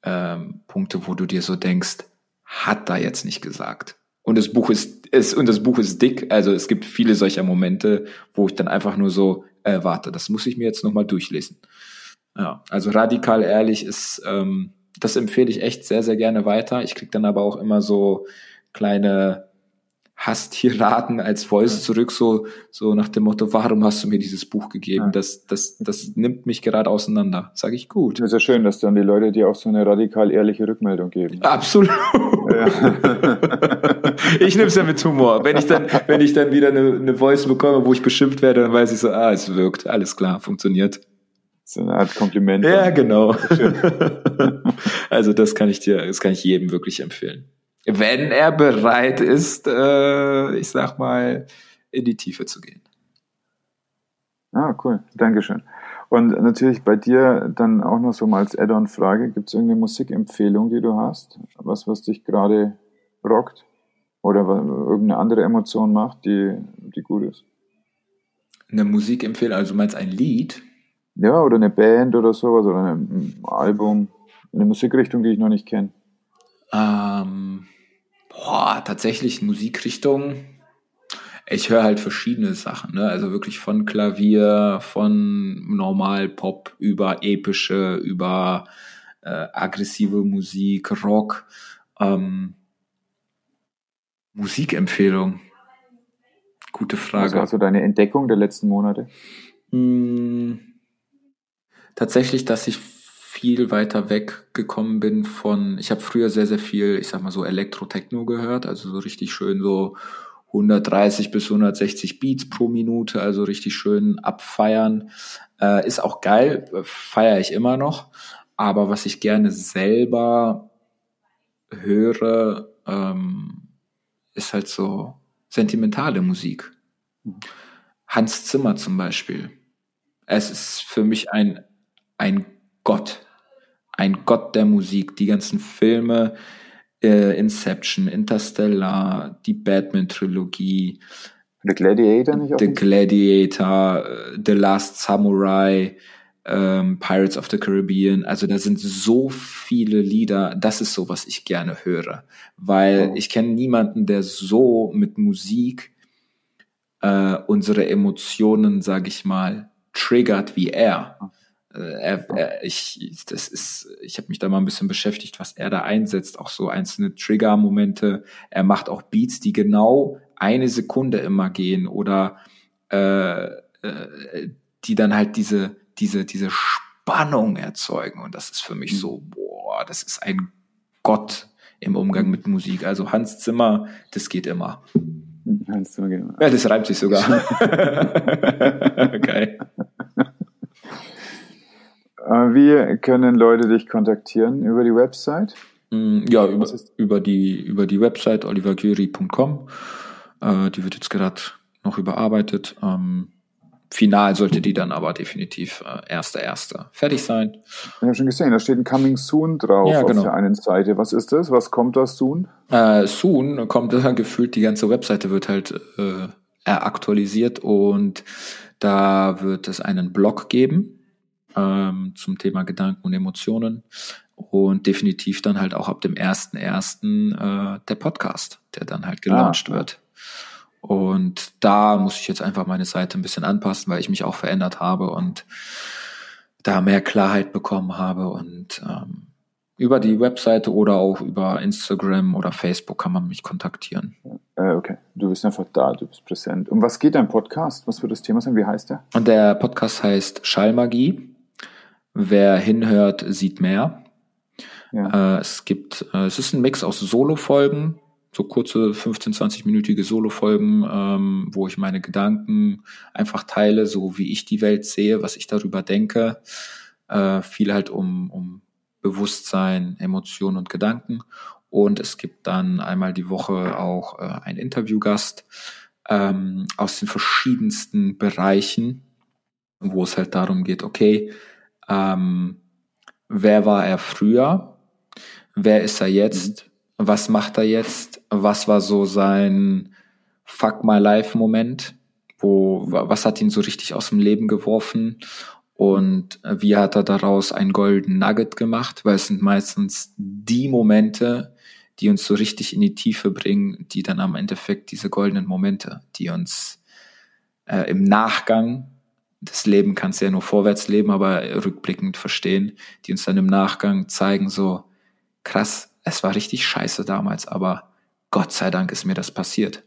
ähm, Punkte, wo du dir so denkst, hat da jetzt nicht gesagt. Und das Buch ist, ist und das Buch ist dick. Also es gibt viele solcher Momente, wo ich dann einfach nur so äh, warte. Das muss ich mir jetzt noch mal durchlesen. Ja, also radikal ehrlich ist, ähm, das empfehle ich echt sehr, sehr gerne weiter. Ich krieg dann aber auch immer so kleine Hasstiraden als Voice zurück, so, so nach dem Motto, warum hast du mir dieses Buch gegeben? Das, das, das nimmt mich gerade auseinander. Sag ich gut. Das ist ja schön, dass dann die Leute dir auch so eine radikal ehrliche Rückmeldung geben. Absolut. Ja. ich nehme es ja mit Humor. Wenn ich dann, wenn ich dann wieder eine, eine Voice bekomme, wo ich beschimpft werde, dann weiß ich so, ah, es wirkt. Alles klar, funktioniert. So eine Art Kompliment. Ja, genau. also das kann ich dir, das kann ich jedem wirklich empfehlen wenn er bereit ist, äh, ich sag mal, in die Tiefe zu gehen. Ah, cool. Dankeschön. Und natürlich bei dir dann auch noch so mal als Add-on-Frage, gibt es irgendeine Musikempfehlung, die du hast? Was, was dich gerade rockt? Oder irgendeine andere Emotion macht, die, die gut ist? Eine Musikempfehlung, also du meinst ein Lied? Ja, oder eine Band oder sowas, oder ein Album, eine Musikrichtung, die ich noch nicht kenne. Ähm, Boah, tatsächlich Musikrichtung. Ich höre halt verschiedene Sachen, ne? Also wirklich von Klavier, von normal Pop über epische, über äh, aggressive Musik, Rock. Ähm, Musikempfehlung. Gute Frage. Also, also deine Entdeckung der letzten Monate? Hm, tatsächlich, dass ich viel weiter weggekommen bin von, ich habe früher sehr, sehr viel, ich sag mal so Elektro-Techno gehört, also so richtig schön so 130 bis 160 Beats pro Minute, also richtig schön abfeiern. Äh, ist auch geil, feiere ich immer noch. Aber was ich gerne selber höre, ähm, ist halt so sentimentale Musik. Hans Zimmer zum Beispiel. Es ist für mich ein, ein Gott ein Gott der Musik. Die ganzen Filme, äh, Inception, Interstellar, die Batman-Trilogie. The Gladiator nicht auch? The Gladiator, äh, The Last Samurai, ähm, Pirates of the Caribbean. Also da sind so viele Lieder. Das ist so, was ich gerne höre. Weil oh. ich kenne niemanden, der so mit Musik äh, unsere Emotionen, sag ich mal, triggert wie er. Äh, er, er, ich, das ist, ich habe mich da mal ein bisschen beschäftigt, was er da einsetzt, auch so einzelne Trigger-Momente. Er macht auch Beats, die genau eine Sekunde immer gehen oder äh, äh, die dann halt diese, diese, diese Spannung erzeugen. Und das ist für mich so, boah, das ist ein Gott im Umgang mit Musik. Also Hans Zimmer, das geht immer. Hans Zimmer geht immer. Ja, das reimt sich sogar. Geil. Äh, wie können Leute dich kontaktieren? Über die Website? Mm, ja, über, über, die, über die Website olivercurie.com. Äh, die wird jetzt gerade noch überarbeitet. Ähm, final sollte die dann aber definitiv äh, erster erster fertig sein. Ich habe schon gesehen, da steht ein Coming Soon drauf ja, genau. auf der einen Seite. Was ist das? Was kommt da soon? Äh, soon kommt äh, gefühlt, die ganze Webseite wird halt äh, aktualisiert und da wird es einen Blog geben ähm, zum Thema Gedanken und Emotionen. Und definitiv dann halt auch ab dem 1.1. Äh, der Podcast, der dann halt gelauncht ah, wird. Und da muss ich jetzt einfach meine Seite ein bisschen anpassen, weil ich mich auch verändert habe und da mehr Klarheit bekommen habe. Und ähm, über die Webseite oder auch über Instagram oder Facebook kann man mich kontaktieren. Äh, okay, du bist einfach da, du bist präsent. Um was geht dein Podcast? Was wird das Thema sein? Wie heißt der? Und der Podcast heißt Schallmagie. Wer hinhört, sieht mehr. Ja. Äh, es gibt, äh, es ist ein Mix aus Solo-Folgen, so kurze 15, 20-minütige Solo-Folgen, ähm, wo ich meine Gedanken einfach teile, so wie ich die Welt sehe, was ich darüber denke. Äh, viel halt um, um Bewusstsein, Emotionen und Gedanken. Und es gibt dann einmal die Woche auch äh, einen Interviewgast ähm, aus den verschiedensten Bereichen, wo es halt darum geht, okay, ähm, wer war er früher? Wer ist er jetzt? Was macht er jetzt? Was war so sein Fuck my life Moment? Wo, was hat ihn so richtig aus dem Leben geworfen? Und wie hat er daraus ein Golden Nugget gemacht? Weil es sind meistens die Momente, die uns so richtig in die Tiefe bringen, die dann am Endeffekt diese goldenen Momente, die uns äh, im Nachgang, das Leben kannst du ja nur vorwärts leben, aber rückblickend verstehen, die uns dann im Nachgang zeigen, so krass, es war richtig scheiße damals, aber Gott sei Dank ist mir das passiert.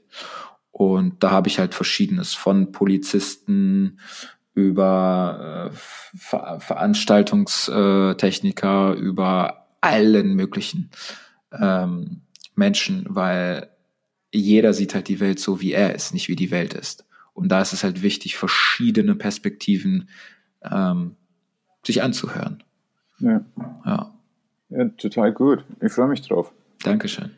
Und da habe ich halt verschiedenes von Polizisten über äh, Ver Veranstaltungstechniker, über allen möglichen ähm, Menschen, weil jeder sieht halt die Welt so, wie er ist, nicht wie die Welt ist. Und da ist es halt wichtig, verschiedene Perspektiven ähm, sich anzuhören. Ja. ja. Ja, total gut. Ich freue mich drauf. Dankeschön.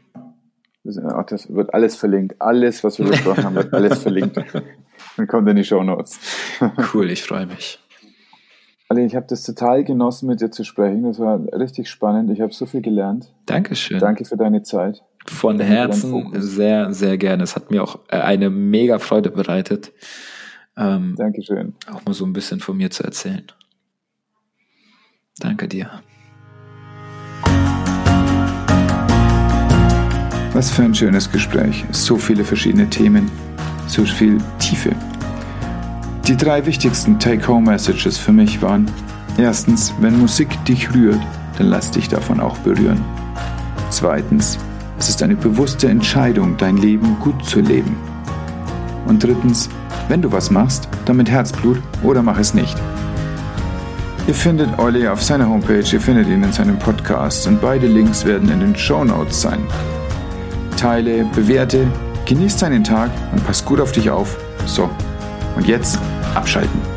Das, das wird alles verlinkt. Alles, was wir besprochen haben, wird alles verlinkt. Dann kommt in die Show Notes. cool, ich freue mich. Ali, ich habe das total genossen, mit dir zu sprechen. Das war richtig spannend. Ich habe so viel gelernt. Dankeschön. Danke für deine Zeit. Von Herzen sehr, sehr gerne. Es hat mir auch äh, eine mega Freude bereitet. Ähm, Dankeschön. Auch mal so ein bisschen von mir zu erzählen. Danke dir. Was für ein schönes Gespräch. So viele verschiedene Themen, so viel Tiefe. Die drei wichtigsten Take-Home-Messages für mich waren, erstens, wenn Musik dich rührt, dann lass dich davon auch berühren. Zweitens, es ist eine bewusste Entscheidung, dein Leben gut zu leben. Und drittens, wenn du was machst, dann mit Herzblut oder mach es nicht. Ihr findet Olli auf seiner Homepage, ihr findet ihn in seinem Podcast und beide Links werden in den Show Notes sein. Teile, bewerte, genieß deinen Tag und pass gut auf dich auf. So, und jetzt abschalten.